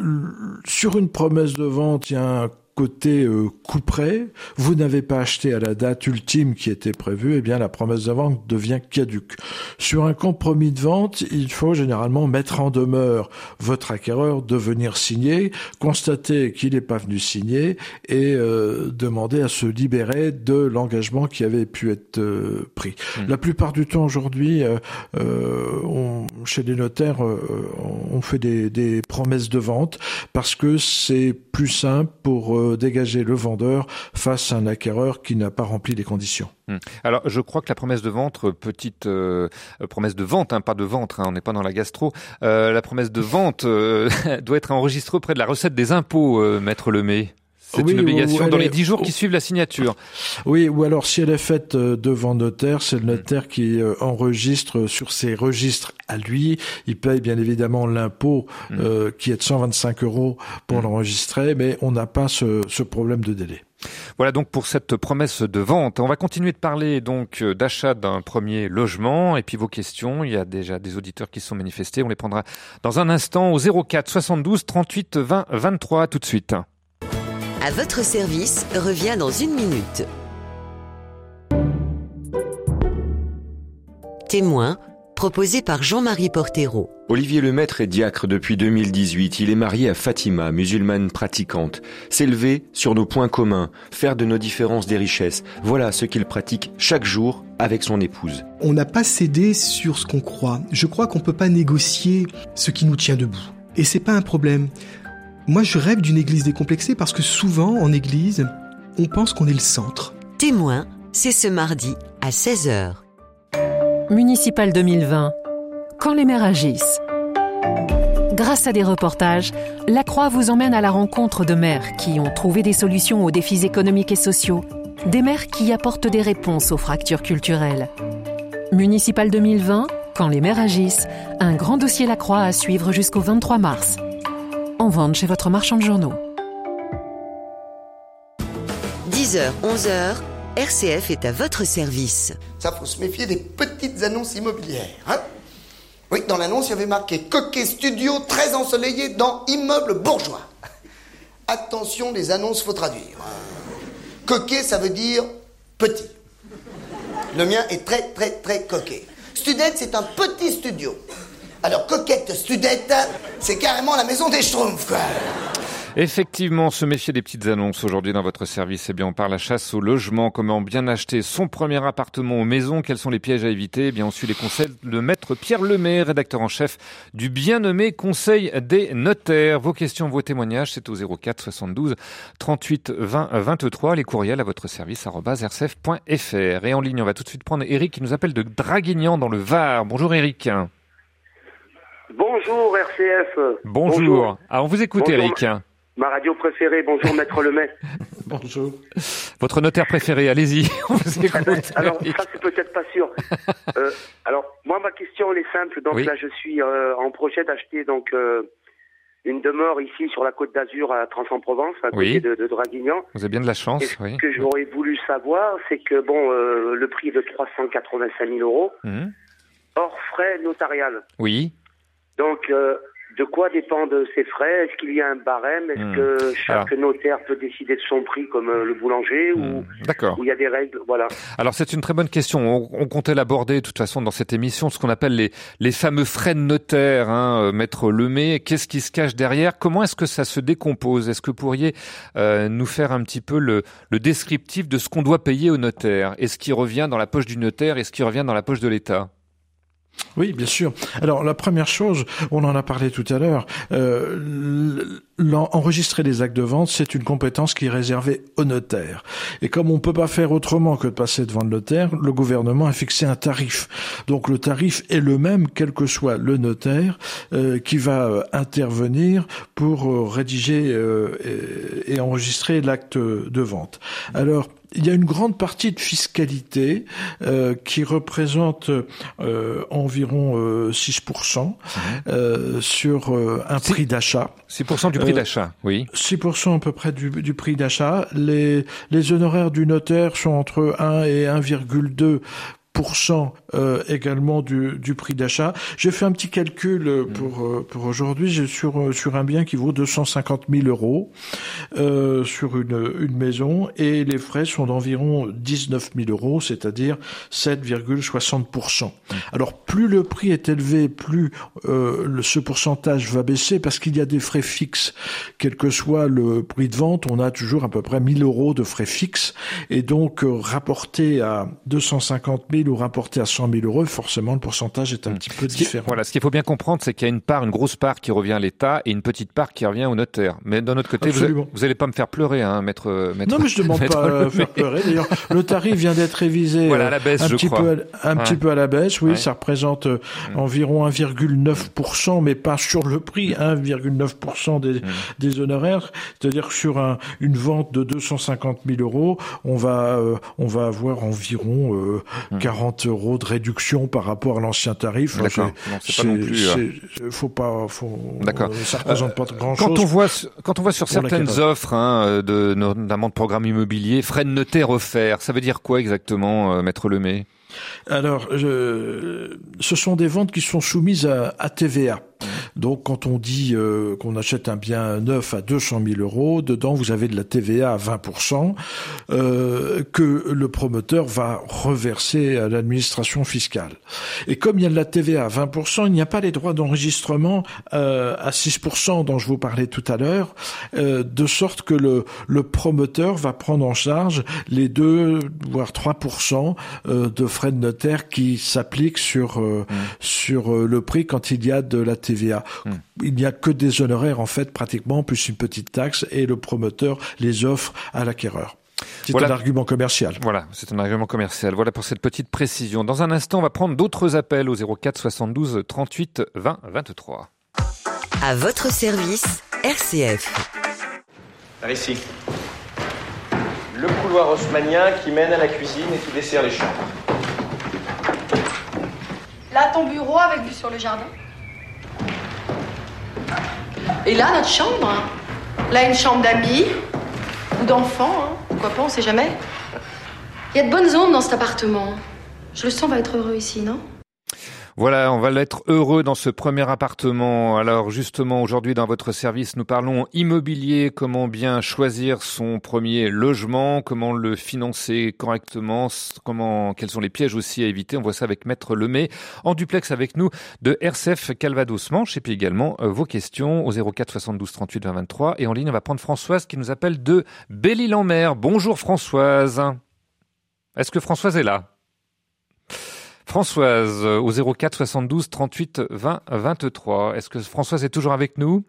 sur une promesse de vente, il y a un côté euh, coup près, vous n'avez pas acheté à la date ultime qui était prévue, eh bien la promesse de vente devient caduque. Sur un compromis de vente, il faut généralement mettre en demeure votre acquéreur de venir signer, constater qu'il n'est pas venu signer et euh, demander à se libérer de l'engagement qui avait pu être euh, pris. La plupart du temps aujourd'hui, euh, euh, on- chez les notaires, euh, on fait des, des promesses de vente parce que c'est plus simple pour euh, dégager le vendeur face à un acquéreur qui n'a pas rempli les conditions. Hmm. Alors, je crois que la promesse de vente, euh, petite euh, promesse de vente, hein, pas de vente, hein, on n'est pas dans la gastro, la promesse de vente doit être enregistrée auprès de la recette des impôts, maître Lemay. C'est une obligation dans les dix jours qui suivent la signature. Oui, ou alors si elle est faite euh, devant notaire, c'est le hmm. notaire qui euh, enregistre sur ses registres à lui. Il paye bien évidemment l'impôt hmm. euh, qui est de 125 euros pour hmm. l'enregistrer, mais on n'a pas ce, ce problème de délai. Voilà donc pour cette promesse de vente. On va continuer de parler donc d'achat d'un premier logement et puis vos questions. Il y a déjà des auditeurs qui sont manifestés. On les prendra dans un instant au 04 72 38 20 23 tout de suite. À votre service revient dans une minute. Témoin, proposé par Jean-Marie Portero. Olivier Lemaître est diacre depuis 2018. Il est marié à Fatima, musulmane pratiquante. S'élever sur nos points communs, faire de nos différences des richesses. Voilà ce qu'il pratique chaque jour avec son épouse. On n'a pas cédé sur ce qu'on croit. Je crois qu'on peut pas négocier ce qui nous tient debout. Et c'est pas un problème. Moi, je rêve d'une église décomplexée parce que souvent, en église, on pense qu'on est le centre. Témoin, c'est ce mardi à 16h. Municipal 2020. Quand les maires agissent. Grâce à des reportages, La Croix vous emmène à la rencontre de maires qui ont trouvé des solutions aux défis économiques et sociaux, des maires qui apportent des réponses aux fractures culturelles. Municipal 2020, quand les maires agissent, un grand dossier La Croix à suivre jusqu'au 23 mars en vente chez votre marchand de journaux. 10h, 11h, RCF est à votre service. Ça, faut se méfier des petites annonces immobilières. Hein oui, dans l'annonce, il y avait marqué Coquet Studio très ensoleillé dans immeuble bourgeois. Attention, les annonces, faut traduire. Coquet, ça veut dire petit. Le mien est très, très, très coquet. Student, c'est un petit studio. Alors, coquette studette, c'est carrément la maison des schtroumpfs, quoi. Effectivement, se méfier des petites annonces aujourd'hui dans votre service. Eh bien, on parle à chasse au logement, comment bien acheter son premier appartement ou maison, quels sont les pièges à éviter? Eh bien, on suit les conseils de maître Pierre Lemay, rédacteur en chef du bien nommé Conseil des notaires. Vos questions, vos témoignages, c'est au 04 72 38 20 23. Les courriels à votre service, rcf.fr. Et en ligne, on va tout de suite prendre Eric qui nous appelle de Draguignan dans le Var. Bonjour Eric. Bonjour RCF. Bonjour. Ah, on vous écoute Eric. Ma, radio préférée, bonjour Maître Lemay. bonjour. Votre notaire préféré, allez-y, on vous écoute. alors ça c'est peut-être pas sûr. Euh, alors moi ma question elle est simple, donc là je suis euh, en projet d'acheter donc euh, une demeure ici sur la côte d'Azur à Trans-en-Provence, à côté de, de, Draguignan. Vous avez bien de la chance. oui. Ce que j'aurais voulu savoir, c'est que bon, le prix est de 385 000 euros, mmh. hors frais notarial. Oui. Donc, euh, de quoi dépendent ces frais? Est-ce qu'il y a un barème? Est-ce hmm. que chaque notaire peut décider de son prix comme euh, le boulanger ou hmm. D'accord. il y a des règles? Voilà. Alors c'est une très bonne question. On, comptait l'aborder de toute façon dans cette émission, ce qu'on appelle les, les fameux frais de notaire, hein, euh, maître Lemay. Qu'est-ce qui se cache derrière? Comment est-ce que ça se décompose? Est-ce que vous pourriez nous faire un petit peu le, le descriptif de ce qu'on doit payer au notaire? Et ce qui revient dans la poche du notaire? Et ce qui revient dans la poche de l'État? Oui, bien sûr. Alors la première chose, on en a parlé tout à l'heure, euh, enregistrer les actes de vente, c'est une compétence qui est réservée au notaire. Et comme on peut pas faire autrement que de passer devant le notaire, le gouvernement a fixé un tarif. Donc le tarif est le même, quel que soit le notaire euh, qui va euh, intervenir pour euh, rédiger et, et enregistrer l'acte de vente. Alors il y a une grande partie de fiscalité euh, qui représente euh, environ euh, 6% mhm. euh, sur euh, un prix d'achat. 6% du prix d'achat, oui. 6% à peu près du, du prix d'achat. Les, les honoraires du notaire sont entre 1 et 1,2 euh, également du, du prix d'achat. J'ai fait un petit calcul euh, mm. pour euh, pour aujourd'hui. J'ai sur euh, sur un bien qui vaut 250 000 euros euh, sur une une maison et les frais sont d'environ 19 000 euros, c'est-à-dire 7,60 mm. Alors plus le prix est élevé, plus euh, ce pourcentage va baisser parce qu'il y a des frais fixes, quel que soit le prix de vente, on a toujours à peu près 1000 euros de frais fixes et donc rapporté à 250 000 ou rapporté à 100 200 000 euros, forcément le pourcentage est un petit peu différent. voilà, ce qu'il faut bien comprendre, c'est qu'il y a une part, une grosse part qui revient à l'État et une petite part qui revient au notaire. Mais d'un autre côté, vous, vous allez pas me faire pleurer, hein, maître, maître. Non, mais je demande pas à faire pleurer. D'ailleurs, le tarif vient d'être révisé. Voilà, à la baisse, un je petit crois. peu, à, un petit peu à la baisse. Oui, ça représente euh, Mm. environ 1,9%, mais pas sur le prix, 1,9% des, Mm. des honoraires. C'est-à-dire que sur un, une vente de 250 000 euros, on va, euh, on va avoir environ euh, 40 euros de réduction par rapport à l'ancien tarif. Mm. D'accord. Euh, Faut pas, faut, D'accord. euh, ça représente pas grand-chose. Quand on voit, quand on voit sur certaines offres, hein, de, notamment de programmes immobiliers, frais de notaire offerts, ça veut dire quoi exactement, euh, maître Lemay? Alors, ce sont des ventes qui sont soumises à, à TVA. Donc, quand on dit euh, qu'on achète un bien neuf à 200 000 euros, dedans vous avez de la TVA à 20 euh, que le promoteur va reverser à l'administration fiscale. Et comme il y a de la TVA à 20% il n'y a pas les droits d'enregistrement euh, à 6% dont je vous parlais tout à l'heure, euh, de sorte que le, le promoteur va prendre en charge les 2 voire 3 euh, de frais de notaire qui s'appliquent sur euh, sur euh, le prix quand il y a de la TVA. Il n'y a que des honoraires en fait pratiquement plus une petite taxe et le promoteur les offre à l'acquéreur. C'est Voilà. un argument commercial. Voilà, c'est un argument commercial. Voilà pour cette petite précision. Dans un instant, on va prendre d'autres appels au 04 72 38 20 23. À votre service, RCF. Par ici. Le couloir haussmannien qui mène à la cuisine et qui dessert les chambres. Là, ton bureau avec vue sur le jardin. Et là, notre chambre. Là, une chambre d'amis ou d'enfants. Hein. Pourquoi pas, on sait jamais. Il y a de bonnes ondes dans cet appartement. Je le sens, va être heureux ici, non? Voilà, on va l'être heureux dans ce premier appartement. Alors justement, aujourd'hui dans votre service, nous parlons immobilier, comment bien choisir son premier logement, comment le financer correctement, comment quels sont les pièges aussi à éviter? On voit ça avec Maître Lemay en duplex avec nous de RCF Calvados Manche et puis également euh, vos questions au 04 72 38 20 23 et en ligne on va prendre Françoise qui nous appelle de Belle-Île-en-Mer. Bonjour Françoise. Est-ce que Françoise est là? Françoise euh, au 04 72 38 20 23. Est-ce que Françoise est toujours avec nous?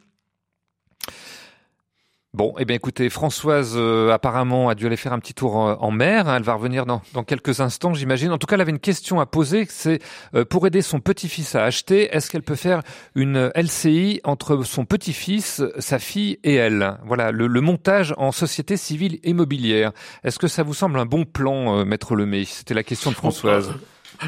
Bon, eh bien écoutez, Françoise euh, apparemment a dû aller faire un petit tour euh, en mer. Elle va revenir dans, dans quelques instants, j'imagine. En tout cas, elle avait une question à poser. C'est euh, pour aider son petit-fils à acheter, est-ce qu'elle peut faire une LCI entre son petit-fils, sa fille et elle? Voilà, le, le montage en société civile immobilière. Est-ce que ça vous semble un bon plan, Maître Lemay? C'était la question de Françoise.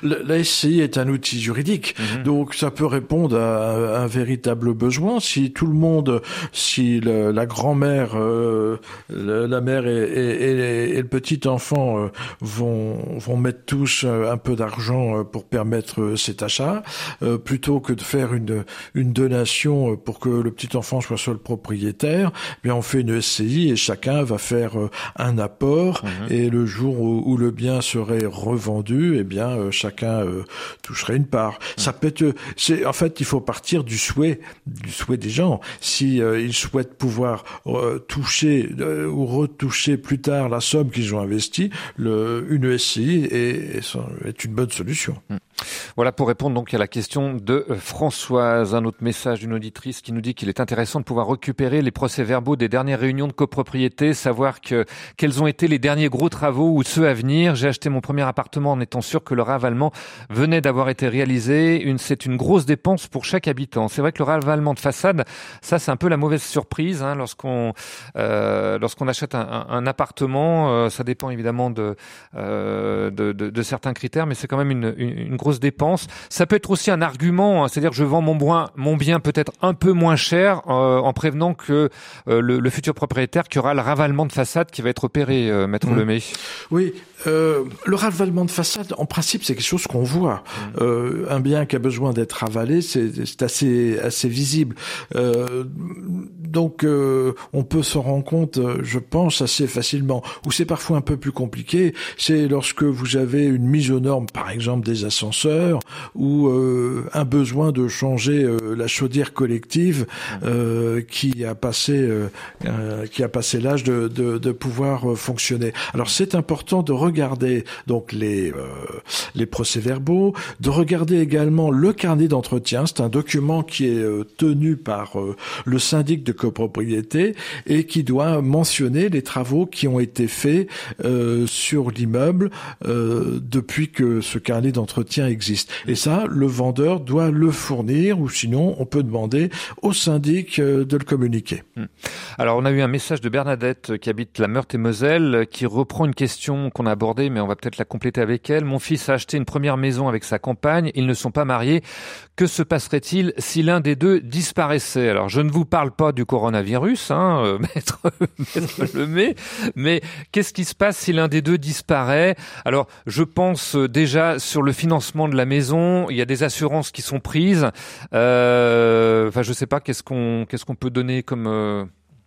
La SCI est un outil juridique, Mhm. donc ça peut répondre à, un véritable besoin. Si tout le monde, si le- la grand-mère, euh, la, mère et, et- et- et le petit enfant euh, vont, vont mettre tous euh, un peu d'argent pour permettre cet achat, euh, plutôt que de faire une, une donation pour que le petit enfant soit seul propriétaire, eh bien on fait une SCI et chacun va faire un apport et le jour où, où le bien serait revendu, eh bien chacun euh, toucherait une part. Ça peut être, c'est en fait il faut partir du souhait, du souhait des gens. Si euh, ils souhaitent pouvoir euh, toucher euh, ou retoucher plus tard la somme qu'ils ont investie, le, une SCI est, est, est une bonne solution. Voilà pour répondre donc à la question de euh, Françoise. Un autre message d'une auditrice qui nous dit qu'il est intéressant de pouvoir récupérer les procès-verbaux des dernières réunions de copropriété, savoir que quels ont été les derniers gros travaux ou ceux à venir. J'ai acheté mon premier appartement en étant sûr que le ravalement venait d'avoir été réalisé. Une, c'est une grosse dépense pour chaque habitant. C'est vrai que le ravalement de façade, ça c'est un peu la mauvaise surprise hein, lorsqu'on euh, lorsqu'on achète un, un- appartement. euh, ça dépend évidemment de, euh, de, de, certains critères, mais c'est quand même une, une grosse dépense. Ça peut être aussi un argument, hein, c'est-à-dire je vends mon bien, mon bien peut-être un peu moins cher euh, en prévenant que euh, le, le futur propriétaire qui aura le ravalement de façade qui va être opéré, euh, maître Mmh. Lemay. Oui, euh, le ravalement de façade, en principe, c'est quelque chose qu'on voit. Euh, un bien qui a besoin d'être ravalé, c'est assez assez visible. Donc, on peut s'en rendre compte, je pense, assez facilement. Où c'est parfois un peu plus compliqué, c'est lorsque vous avez une mise aux normes, par exemple des ascenseurs ou un besoin de changer la chaudière collective qui a passé qui a passé l'âge de, de, de, pouvoir fonctionner. Alors c'est important de regarder donc les les procès-verbaux, de regarder également le carnet d'entretien. C'est un document qui est tenu par le syndic de copropriété et qui doit mentionner les travaux qui ont été faits euh, sur l'immeuble euh, depuis que ce carnet d'entretien existe. Et ça, le vendeur doit le fournir ou sinon on peut demander au syndic euh, de le communiquer. Hmm. Alors on a eu un message de Bernadette qui habite la Meurthe-et-Moselle qui reprend une question qu'on a abordée mais on va peut-être la compléter avec elle. Mon fils a acheté une première maison avec sa compagne, ils ne sont pas mariés. Que se passerait-il si l'un des deux disparaissait? Alors je ne vous parle pas du coronavirus, hein, euh, maître, maître Lemay, mais qu'est-ce qui se passe si l'un des deux disparaît? Alors, je pense euh, déjà sur le financement de la maison, il y a des assurances qui sont prises. Euh, enfin, je sais pas, qu'est-ce qu'on peut donner comme euh,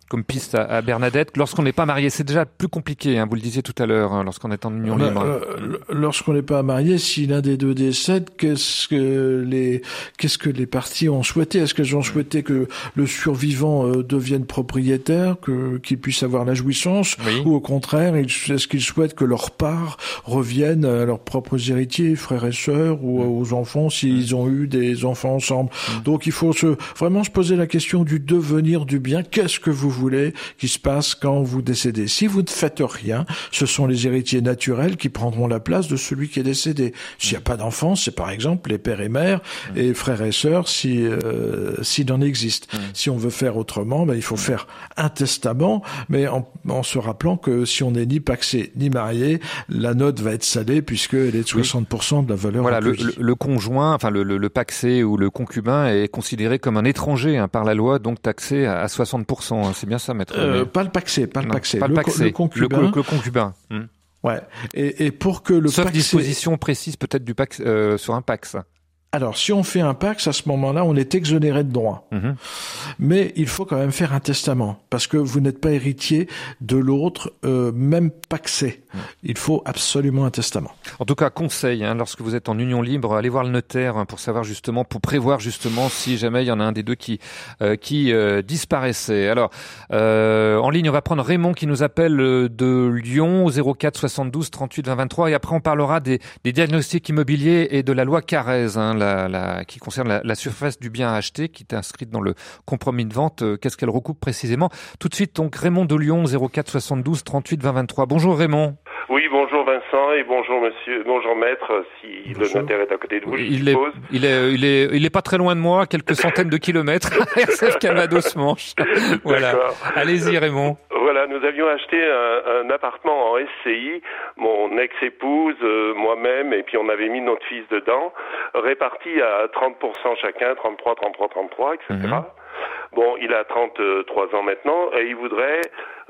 comme piste à, Bernadette lorsqu'on n'est pas marié C'est déjà plus compliqué, hein, vous le disiez tout à l'heure, hein, lorsqu'on est en union libre. Euh, lorsqu'on n'est pas marié, si l'un des deux décède, qu'est-ce que les qu'est-ce que les parties ont souhaité? Est-ce qu'elles ont souhaité que le survivant euh, devienne propriétaire, que qu'il puisse avoir la jouissance, ou au contraire, est-ce qu'ils souhaitent que leur part revienne à leurs propres héritiers, frères et sœurs, ou mm. aux enfants s'ils mm. ont eu des enfants ensemble? Mm. Donc il faut se vraiment se poser la question du devenir du bien. Qu'est-ce que vous voulez qui se passe quand vous décédez. Si vous ne faites rien, ce sont les héritiers naturels qui prendront la place de celui qui est décédé. S'il n'y a pas d'enfants, c'est par exemple les pères et mères et frères et sœurs si euh, s'il en existe. Si on veut faire autrement, ben, il faut faire un testament, mais en, en, se rappelant que si on n'est ni paxé ni marié, la note va être salée puisqu'elle est de 60% de la valeur. Voilà, le, le, conjoint, enfin le, le, paxé ou le concubin est considéré comme un étranger hein, par la loi, donc taxé à 60%. Hein, c'est bien ça, maître. Euh, pas le paxé, pas le paxé. Pas le, le, concubin. Le, concubin. Hmm. Ouais. Et, et, pour que le Sauf disposition précise peut-être du pax euh, sur un pax. Alors, si on fait un Pax, à ce moment-là, on est exonéré de droit. Mhm. Mais il faut quand même faire un testament, parce que vous n'êtes pas héritier de l'autre, euh, même paxé. Il faut absolument un testament. En tout cas, conseil, hein, lorsque vous êtes en union libre, allez voir le notaire hein, pour savoir justement, pour prévoir justement si jamais il y en a un des deux qui euh, qui euh, disparaissait. Alors, en ligne, on va prendre Raymond qui nous appelle de Lyon au 04 72 38 20 23 et après on parlera des, diagnostics immobiliers et de la loi Carrez. Hein, la, qui concerne la, surface du bien acheté, qui est inscrite dans le compromis de vente. Euh, qu'est-ce qu'elle recoupe précisément? Tout de suite, donc Raymond de Lyon, 04 72 38 20 23. Bonjour Raymond. Oui, bonjour Vincent et bonjour monsieur, bonjour maître, si le notaire est à côté de vous, je il Est, il est, il est, il est pas très loin de moi, quelques centaines de kilomètres. RCF Camados Manche. Voilà. Allez-y Raymond. Voilà, nous avions acheté un, appartement en SCI, mon ex-épouse, euh, moi-même, et puis on avait mis notre fils dedans, réparti à 30% chacun, 33, 33, 33, etc. Bon, il a 33 ans maintenant et il voudrait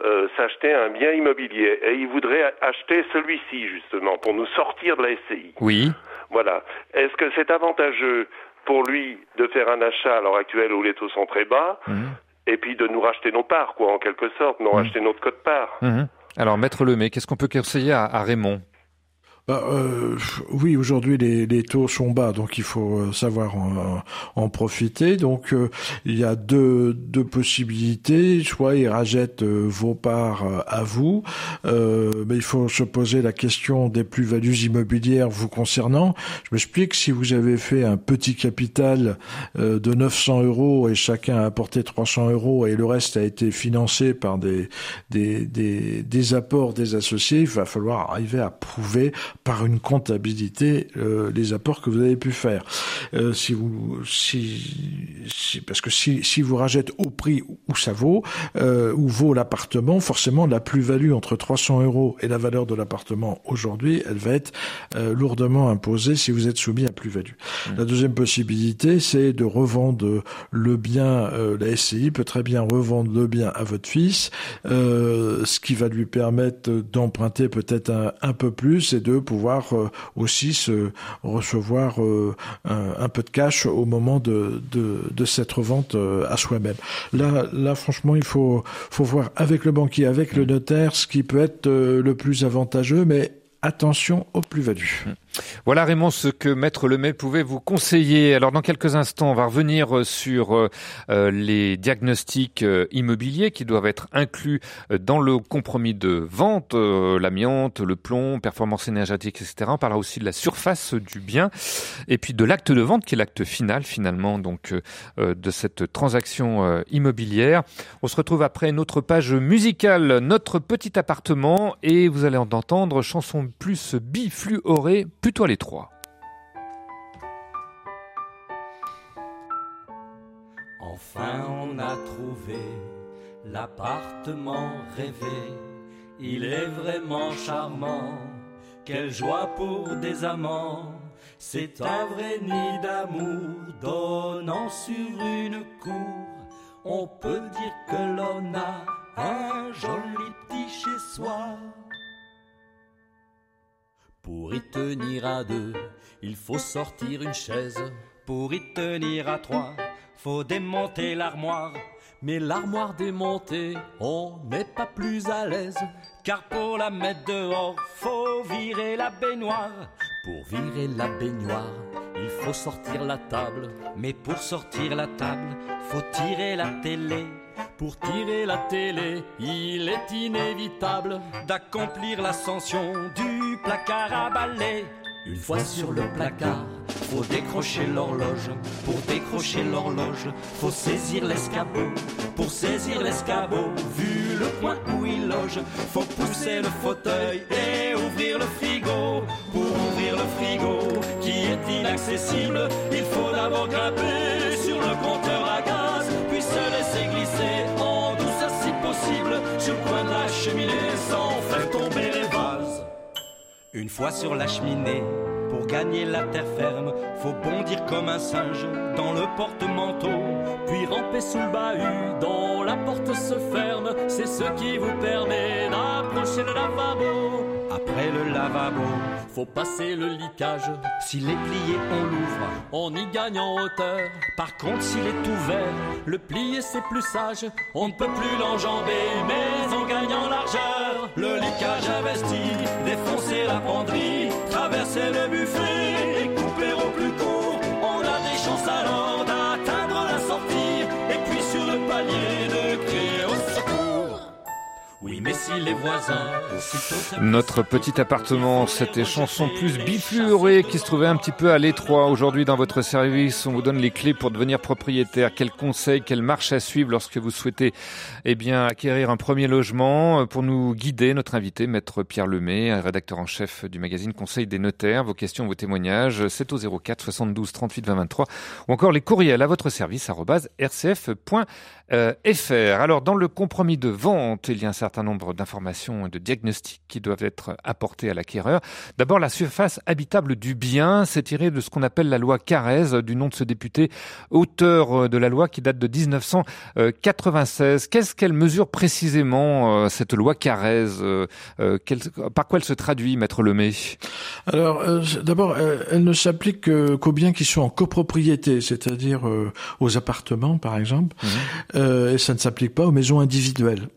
euh, s'acheter un bien immobilier et il voudrait acheter celui-ci justement pour nous sortir de la SCI. Oui. Voilà. Est-ce que c'est avantageux pour lui de faire un achat à l'heure actuelle où les taux sont très bas mhm. et puis de nous racheter nos parts, quoi, en quelque sorte, nous mhm. racheter notre code part? Mhm. Alors, Maître Lemay, qu'est-ce qu'on peut conseiller à Raymond? Bah, euh, oui, aujourd'hui les, les, taux sont bas, donc il faut euh, savoir en, en profiter. Donc euh, il y a deux, deux possibilités. Soit ils rachètent euh, vos parts à vous, mais il faut se poser la question des plus-values immobilières vous concernant. Je m'explique, si vous avez fait un petit capital de 900 euros et chacun a apporté 300 euros et le reste a été financé par des, des, des, des apports des associés, il va falloir arriver à prouver par une comptabilité euh, les apports que vous avez pu faire. Euh, si vous, si, si, parce que si, si vous rachète au prix où ça vaut, euh, où vaut l'appartement, forcément la plus-value entre 300 euros et la valeur de l'appartement aujourd'hui, elle va être euh, lourdement imposée si vous êtes soumis à plus-value. Mmh. La deuxième possibilité, c'est de revendre le bien. Euh, la SCI peut très bien revendre le bien à votre fils, ce qui va lui permettre d'emprunter peut-être un, un peu plus et de pouvoir euh, aussi se recevoir euh, un, peu de cash au moment de, cette revente euh, à soi-même. Là, là, franchement, il faut, faut voir avec le banquier, avec le notaire, ce qui peut être le plus avantageux, mais attention aux plus-values. Voilà Raymond ce que Maître Lemay pouvait vous conseiller. Alors dans quelques instants, on va revenir euh, sur euh, euh, les diagnostics immobiliers qui doivent être inclus dans le compromis de vente, l'amiante, le plomb, performance énergétique, etc. On parlera aussi de la surface du bien et puis de l'acte de vente qui est l'acte final finalement donc de cette transaction immobilière. On se retrouve après notre page musicale, notre petit appartement et vous allez entendre chanson plus bifluorée plutôt les trois. Enfin on a trouvé l'appartement rêvé, il est vraiment charmant, quelle joie pour des amants, c'est un vrai nid d'amour donnant sur une cour, on peut dire que l'on a un joli petit chez soi. Pour y tenir à deux, il faut sortir une chaise. Pour y tenir à trois, faut démonter l'armoire. Mais l'armoire démontée, on n'est pas plus à l'aise. Car pour la mettre dehors, faut virer la baignoire. Pour virer la baignoire, il faut sortir la table. Mais pour sortir la table, faut tirer la télé. Pour tirer la télé, il est inévitable d'accomplir l'ascension du placard à balai. Une fois sur le placard, faut décrocher l'horloge. Pour décrocher l'horloge, faut saisir l'escabeau. Pour saisir l'escabeau, vu le point où il loge, faut pousser le fauteuil et ouvrir le frigo. Pour ouvrir le frigo, qui est inaccessible, il faut d'abord grimper sur le compteur Une fois sur la cheminée, pour gagner la terre ferme, faut bondir comme un singe dans le porte-manteau, puis ramper sous le bahut dont la porte se ferme. C'est ce qui vous permet d'approcher le lavabo. Après le lavabo, faut passer le liquage. S'il est plié, on l'ouvre. On y gagne en hauteur. Par contre, s'il est ouvert, le plier c'est plus sage. On ne peut plus l'enjamber, mais on gagne en largeur. Le liquage investi, défoncer la penderie, traverser le buffet Les voisins. Notre petit appartement, c'était chanson plus bifluorée qui se trouvait un petit peu à l'étroit. Aujourd'hui, dans votre service, on vous donne les clés pour devenir propriétaire. Quels conseils, quelles marches à suivre lorsque vous souhaitez, eh bien, acquérir un premier logement? Pour nous guider, notre invité, maître Pierre Lemay, rédacteur en chef du magazine Conseil des notaires. Vos questions, vos témoignages, c'est au 04 72 38 20 23 ou encore les courriels à votre service, rcf.fr. Alors, dans le compromis de vente, il y a un certain nombre d'informations de diagnostics qui doivent être apportés à l'acquéreur. D'abord, la surface habitable du bien, c'est tiré de ce qu'on appelle la loi Carrez, du nom de ce député, auteur de la loi qui date de 1996. Qu'est-ce qu'elle mesure précisément, cette loi Carrez Par quoi elle se traduit, Maître Lemay? Alors, euh, d'abord, elle ne s'applique qu'aux biens qui sont en copropriété, c'est-à-dire euh, aux appartements, par exemple, mmh. euh, et ça ne s'applique pas aux maisons individuelles.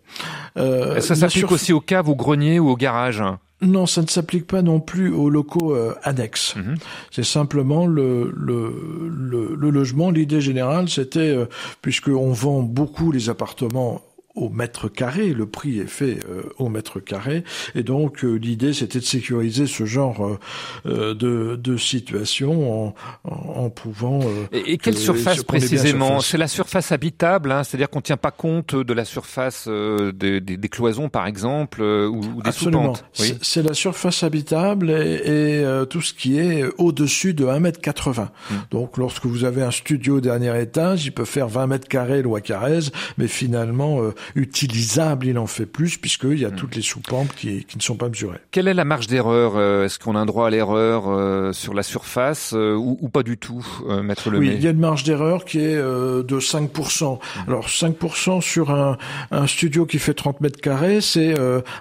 Euh, ça s'applique aussi aux caves, aux greniers ou aux garages non, ça ne s'applique pas non plus aux locaux euh, annexes. Mhm. C'est simplement le, le, le, le logement. L'idée générale, c'était, euh, puisqu'on vend beaucoup les appartements au mètre carré, le prix est fait euh, au mètre carré, et donc euh, l'idée c'était de sécuriser ce genre euh, de, de situation en, en, en pouvant. et, et quelle surface précisément C'est la surface habitable, hein, c'est-à-dire qu'on tient pas compte de la surface des, des, des, cloisons par exemple ou, ou des Absolument. Oui. C'est la surface habitable et, et tout ce qui est au-dessus de 1 mètre 80. Mmh. Donc lorsque vous avez un studio au dernier étage, il peut faire 20 mètres carrés loi Carrez, mais finalement utilisable, il en fait plus puisqu'il y a toutes les sous-pentes qui, qui, ne sont pas mesurées. Quelle est la marge d'erreur Est-ce qu'on a un droit à l'erreur euh, sur la surface euh, ou, ou, pas du tout, euh, Maître Lemay Oui, il y a une marge d'erreur qui est euh, de 5%. Mmh. Alors 5% sur un, un, studio qui fait 30 mètres carrés, c'est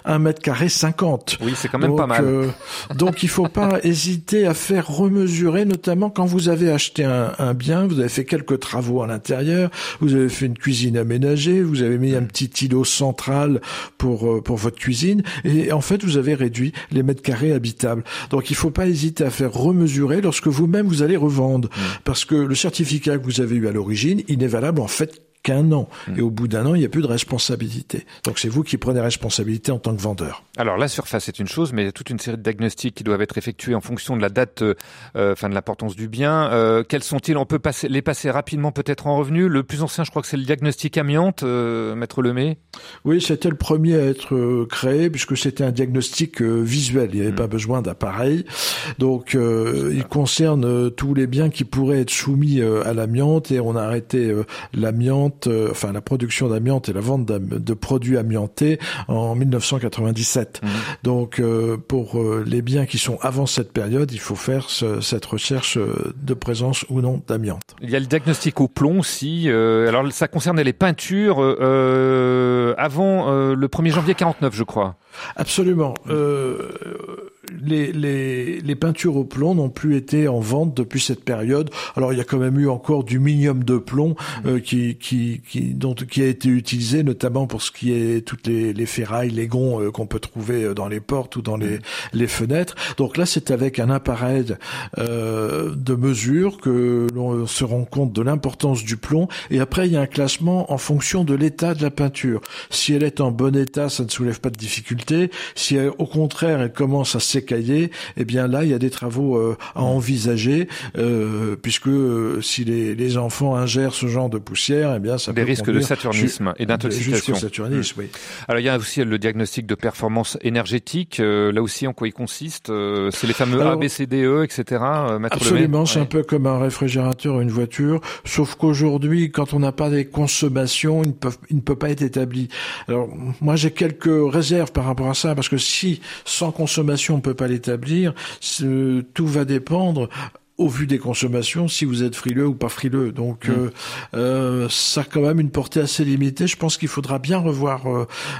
1 mètre carré 50. Oui, c'est quand même donc, pas mal. donc il faut pas hésiter à faire remesurer, notamment quand vous avez acheté un, un bien, vous avez fait quelques travaux à l'intérieur, vous avez fait une cuisine aménagée, vous avez mis un petit petit îlot central pour pour votre cuisine. Et en fait, vous avez réduit les mètres carrés habitables. Donc, il faut pas hésiter à faire remesurer lorsque vous-même vous allez revendre, mmh. parce que le certificat que vous avez eu à l'origine, il n'est valable en fait qu'un an. Hmm. Et au bout d'un an, il n'y a plus de responsabilité. Donc c'est vous qui prenez responsabilité en tant que vendeur. Alors la surface est une chose, mais il y a toute une série de diagnostics qui doivent être effectués en fonction de la date, euh, euh enfin de l'importance du bien. Euh, quels sont-ils? On peut passer, les passer rapidement peut-être en revenu. Le plus ancien, je crois que c'est le diagnostic amiante, euh, Maître Lemay. Oui, c'était le premier à être créé puisque c'était un diagnostic visuel. Il n'y avait hmm. pas besoin d'appareil. Donc il concerne tous les biens qui pourraient être soumis à l'amiante et on a arrêté l'amiante euh, enfin la production d'amiante et la vente de produits amiantés en 1997. Mhm. Donc euh, pour euh, les biens qui sont avant cette période, il faut faire cette recherche de présence ou non d'amiante. Il y a le diagnostic au plomb aussi. alors ça concerne les peintures avant le 1er janvier 49, je crois. Absolument. Euh, les, les, les, peintures au plomb n'ont plus été en vente depuis cette période. Alors il y a quand même eu encore du minium de plomb euh, qui, qui, qui, dont, qui a été utilisé notamment pour ce qui est toutes les, les ferrailles, les gonds euh, qu'on peut trouver euh, dans les portes ou dans les, les fenêtres. Donc là c'est avec un appareil euh, de mesure que l'on se rend compte de l'importance du plomb. Et après il y a un classement en fonction de l'état de la peinture. Si elle est en bon état, ça ne soulève pas de difficulté. Si au contraire elle commence à s'écailler, eh bien là, il y a des travaux euh, à envisager, euh, puisque euh, si les, les, enfants ingèrent ce genre de poussière, eh bien ça des risques de saturnisme et d'intoxication. saturnisme, oui. Alors il y a aussi le diagnostic de performance énergétique. là aussi, en quoi il consiste C'est les fameux A, B, C, D, E, etc. absolument, c'est un peu comme un réfrigérateur une voiture, sauf qu'aujourd'hui, quand on n'a pas des consommations, il ne, peut, il ne peut pas être établi. Alors moi, j'ai quelques réserves par rapport à ça, parce que si sans consommation on peut pas l'établir, tout va dépendre au vu des consommations, si vous êtes frileux ou pas frileux. Donc, mm. euh, euh, ça a quand même une portée assez limitée. Je pense qu'il faudra bien revoir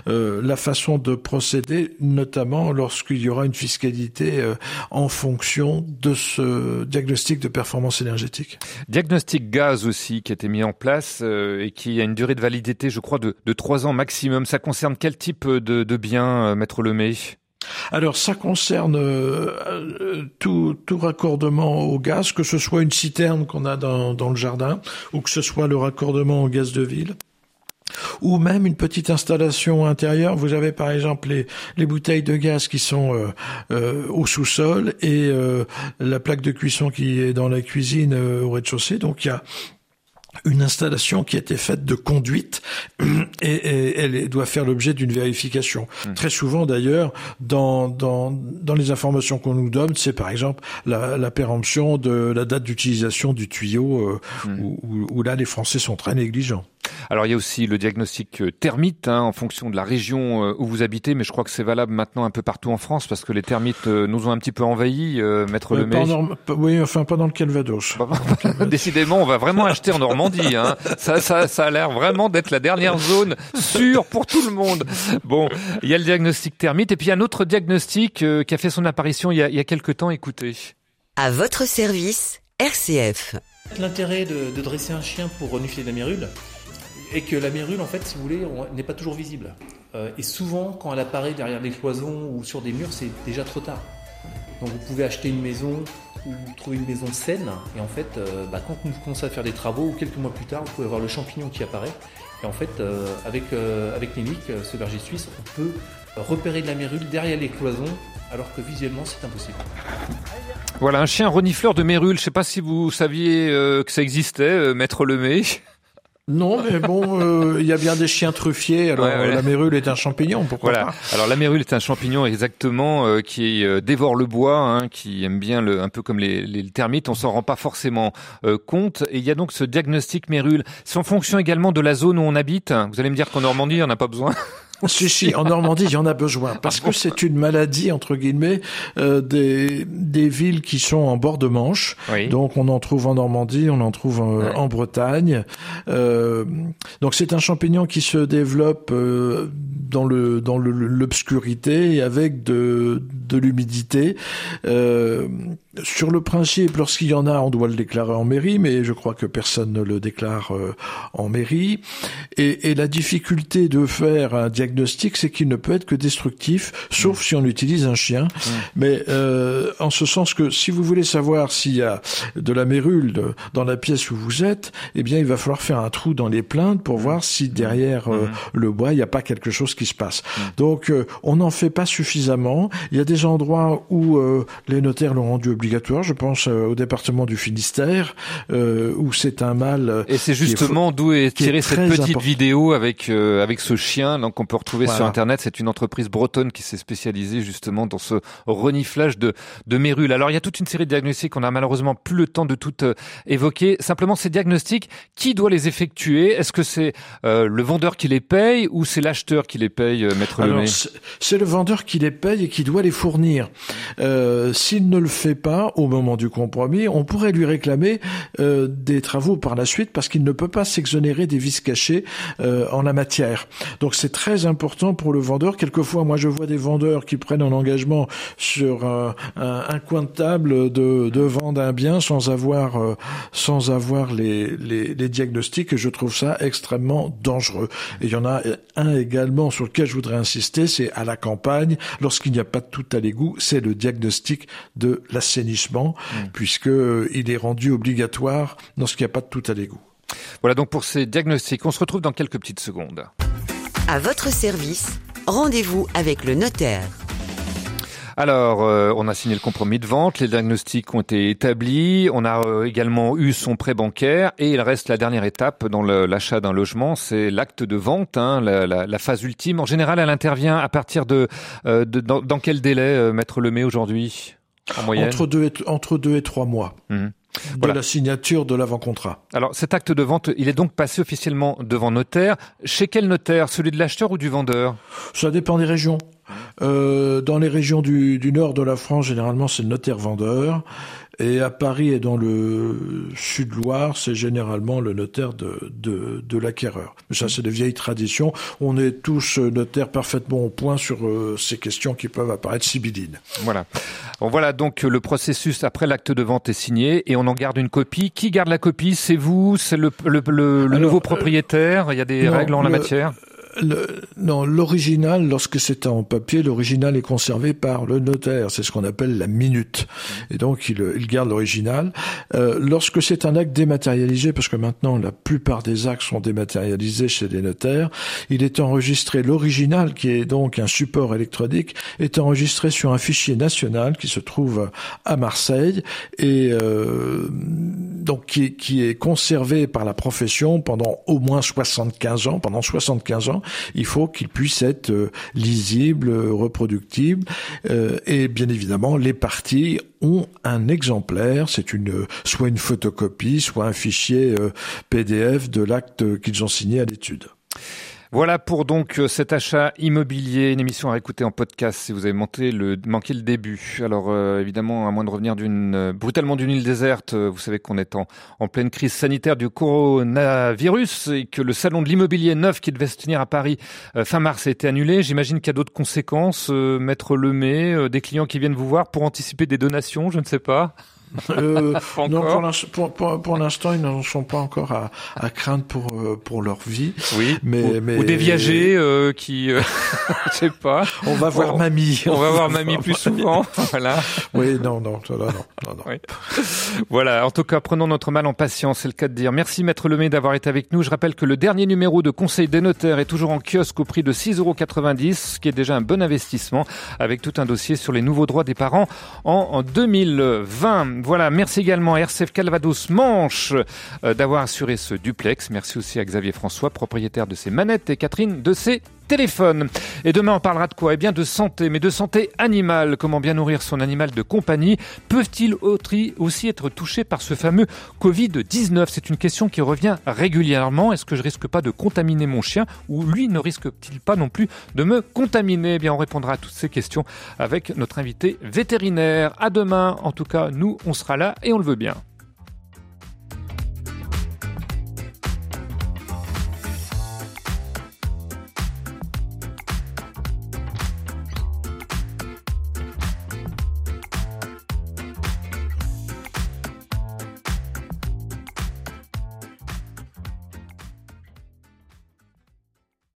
euh, la façon de procéder, notamment lorsqu'il y aura une fiscalité en fonction de ce diagnostic de performance énergétique. Diagnostic gaz aussi qui a été mis en place et qui a une durée de validité, je crois, de, trois ans maximum. Ça concerne quel type de, de biens, Maître Lemay? Alors ça concerne euh, tout, tout, raccordement au gaz, que ce soit une citerne qu'on a dans, le jardin, ou que ce soit le raccordement au gaz de ville ou même une petite installation intérieure. Vous avez par exemple les, les bouteilles de gaz qui sont euh, euh, au sous-sol et la plaque de cuisson qui est dans la cuisine au rez-de-chaussée. Donc il y a une installation qui a été faite de conduite et, elle doit faire l'objet d'une vérification. Mmh. Très souvent d'ailleurs, dans, dans, dans les informations qu'on nous donne, c'est par exemple la, la, péremption de la date d'utilisation du tuyau, euh, mmh. où, où, là les Français sont très négligents. Alors il y a aussi le diagnostic euh, termite hein, en fonction de la région euh, où vous habitez, mais je crois que c'est valable maintenant un peu partout en France parce que les termites nous ont un petit peu envahis, euh, Maître Lemay. Oui, enfin pas dans le Calvados. Décidément, on va vraiment acheter en Normandie. Hein. Ça, ça, ça a l'air vraiment d'être la dernière zone sûre pour tout le monde. Bon, il y a le diagnostic termite et puis il y a un autre diagnostic qui a fait son apparition il y a, il y a quelques temps. Écoutez. À votre service, RCF. L'intérêt de, de, dresser un chien pour renifler la mérule, et que la mérule, en fait, si vous voulez, n'est pas toujours visible. Euh, et souvent, quand elle apparaît derrière des cloisons ou sur des murs, c'est déjà trop tard. Donc vous pouvez acheter une maison ou trouver une maison saine, et en fait, euh, bah, quand vous commencez à faire des travaux, ou quelques mois plus tard, vous pouvez avoir le champignon qui apparaît. Et en fait, euh, avec, avec ce berger suisse, on peut repérer de la mérule derrière les cloisons, alors que visuellement, c'est impossible. Voilà, un chien renifleur de mérule. Je ne sais pas si vous saviez que ça existait, Maître Lemay. Non, mais bon, euh, il y a bien des chiens truffiers. Alors la mérule est un champignon, pourquoi voilà. pas Alors la mérule est un champignon exactement euh, qui euh, dévore le bois, hein, qui aime bien le, un peu comme les, les termites. On s'en rend pas forcément compte. Et il y a donc ce diagnostic mérule. C'est en fonction également de la zone où on habite. Vous allez me dire qu'en Normandie, on n'a pas besoin. Si, si, en Normandie, il y en a besoin, parce que c'est une maladie, entre guillemets, euh, des, des villes qui sont en bord de Manche. Donc on en trouve en Normandie, on en trouve euh, en Bretagne. Euh, donc c'est un champignon qui se développe euh, dans le dans l'obscurité et avec de, de l'humidité. Euh, sur le principe, lorsqu'il y en a, on doit le déclarer en mairie, mais je crois que personne ne le déclare euh, en mairie. Et, et, la difficulté de faire un diagnostic, c'est qu'il ne peut être que destructif, sauf si on utilise un chien. Mmh. Mais euh, en ce sens que si vous voulez savoir s'il y a de la mérule dans la pièce où vous êtes, eh bien, il va falloir faire un trou dans les plaintes pour voir si derrière euh, le bois, il n'y a pas quelque chose qui se passe. Donc, euh, on n'en fait pas suffisamment. Il y a des endroits où les notaires l'ont rendu obligatoire je pense euh, au département du Finistère, euh, où c'est un mal. Euh, Et c'est justement d'où est tirée cette petite vidéo avec avec ce chien, donc on peut retrouver sur internet. C'est une entreprise bretonne qui s'est spécialisée justement dans ce reniflage de de mérules. Alors il y a toute une série de diagnostics qu'on a malheureusement plus le temps de tout évoquer. Simplement ces diagnostics, qui doit les effectuer? Est-ce que c'est le vendeur qui les paye ou c'est l'acheteur qui les paye, maître Alors, C'est le vendeur qui les paye et qui doit les fournir. S'il ne le fait pas au moment du compromis, on pourrait lui réclamer euh, des travaux par la suite parce qu'il ne peut pas s'exonérer des vices cachés euh, en la matière. Donc c'est très important pour le vendeur. Quelquefois, moi je vois des vendeurs qui prennent un engagement sur un, un, coin de table de, de, vendre un bien sans avoir euh, sans avoir les, les, diagnostics et je trouve ça extrêmement dangereux. Et il y en a un également sur lequel je voudrais insister, c'est à la campagne, lorsqu'il n'y a pas de tout à l'égout, c'est le diagnostic de l'assainissement puisqu'il mm. puisque euh, il est rendu obligatoire lorsqu'il n'y a pas de tout à l'égout. Voilà donc pour ces diagnostics. On se retrouve dans quelques petites secondes. À votre service, rendez-vous avec le notaire. Alors, euh, on a signé le compromis de vente, les diagnostics ont été établis, on a euh, également eu son prêt bancaire et il reste la dernière étape dans l'achat d'un logement, c'est l'acte de vente, hein, la, phase ultime. En général, elle intervient à partir de, dans, quel délai, Maître Lemay, aujourd'hui? Entre deux et, entre deux et trois mois. Mhm. De la signature de l'avant-contrat. Alors cet acte de vente, il est donc passé officiellement devant notaire. Chez quel notaire? Celui de l'acheteur ou du vendeur? Ça dépend des régions. Euh, dans les régions du, du, nord de la France, généralement, c'est le notaire vendeur. Et à Paris et dans le sud-Loire, c'est généralement le notaire de, de, de l'acquéreur. Mais ça, c'est de vieilles traditions. On est tous notaires parfaitement au point sur euh, ces questions qui peuvent apparaître sibyllines. Voilà. Bon, voilà donc le processus après l'acte de vente est signé et on en garde une copie. Qui garde la copie? C'est vous? C'est le, le, le, nouveau propriétaire? Il y a des règles en la matière? Le, non, l'original, lorsque c'est en papier, l'original est conservé par le notaire. C'est ce qu'on appelle la minute. Et donc, il, il garde l'original. Euh, lorsque c'est un acte dématérialisé, parce que maintenant, la plupart des actes sont dématérialisés chez les notaires, il est enregistré, l'original, qui est donc un support électronique, est enregistré sur un fichier national qui se trouve à Marseille et euh, donc qui, qui est conservé par la profession pendant au moins 75 ans, pendant 75 ans, il faut qu'il puisse être euh, lisible, reproductible, euh, et bien évidemment, les parties ont un exemplaire, c'est une soit une photocopie, soit un fichier euh, PDF de l'acte qu'ils ont signé à l'étude. Voilà pour donc euh, cet achat immobilier, une émission à écouter en podcast si vous avez manqué le, manqué le début. Alors euh, évidemment, à moins de revenir d'une euh, brutalement d'une île déserte, vous savez qu'on est en, en, pleine crise sanitaire du coronavirus et que le salon de l'immobilier neuf qui devait se tenir à Paris fin mars a été annulé. J'imagine qu'il y a d'autres conséquences. Maître Lemay, des clients qui viennent vous voir pour anticiper des donations, je ne sais pas. Euh, non, pour, pour, pour, l'instant, ils n'en sont pas encore à, à craindre pour euh, pour leur vie. Oui. Mais, ou, mais, ou des viagers euh, qui, euh, je sais pas. On va voir mamie. On va voir mamie plus souvent. voilà. Oui, non, non, non, non, non. Oui. Voilà. En tout cas, prenons notre mal en patience, c'est le cas de dire. Merci, Maître Lemay, d'avoir été avec nous. Je rappelle que le dernier numéro de Conseil des notaires est toujours en kiosque au prix de 6,90 euros, ce qui est déjà un bon investissement, avec tout un dossier sur les nouveaux droits des parents en, en 2020. Voilà, merci également à RCF Calvados Manche euh, d'avoir assuré ce duplex. Merci aussi à Xavier François, propriétaire de ses manettes, et Catherine de ses téléphone. Et demain, on parlera de quoi? Eh bien, de santé, mais de santé animale. Comment bien nourrir son animal de compagnie? Peuvent-ils aussi être touchés par ce fameux Covid-19 C'est une question qui revient régulièrement. Est-ce que je risque pas de contaminer mon chien? Ou lui ne risque-t-il pas non plus de me contaminer? Eh bien, on répondra à toutes ces questions avec notre invité vétérinaire. À demain. En tout cas, nous, on sera là et on le veut bien.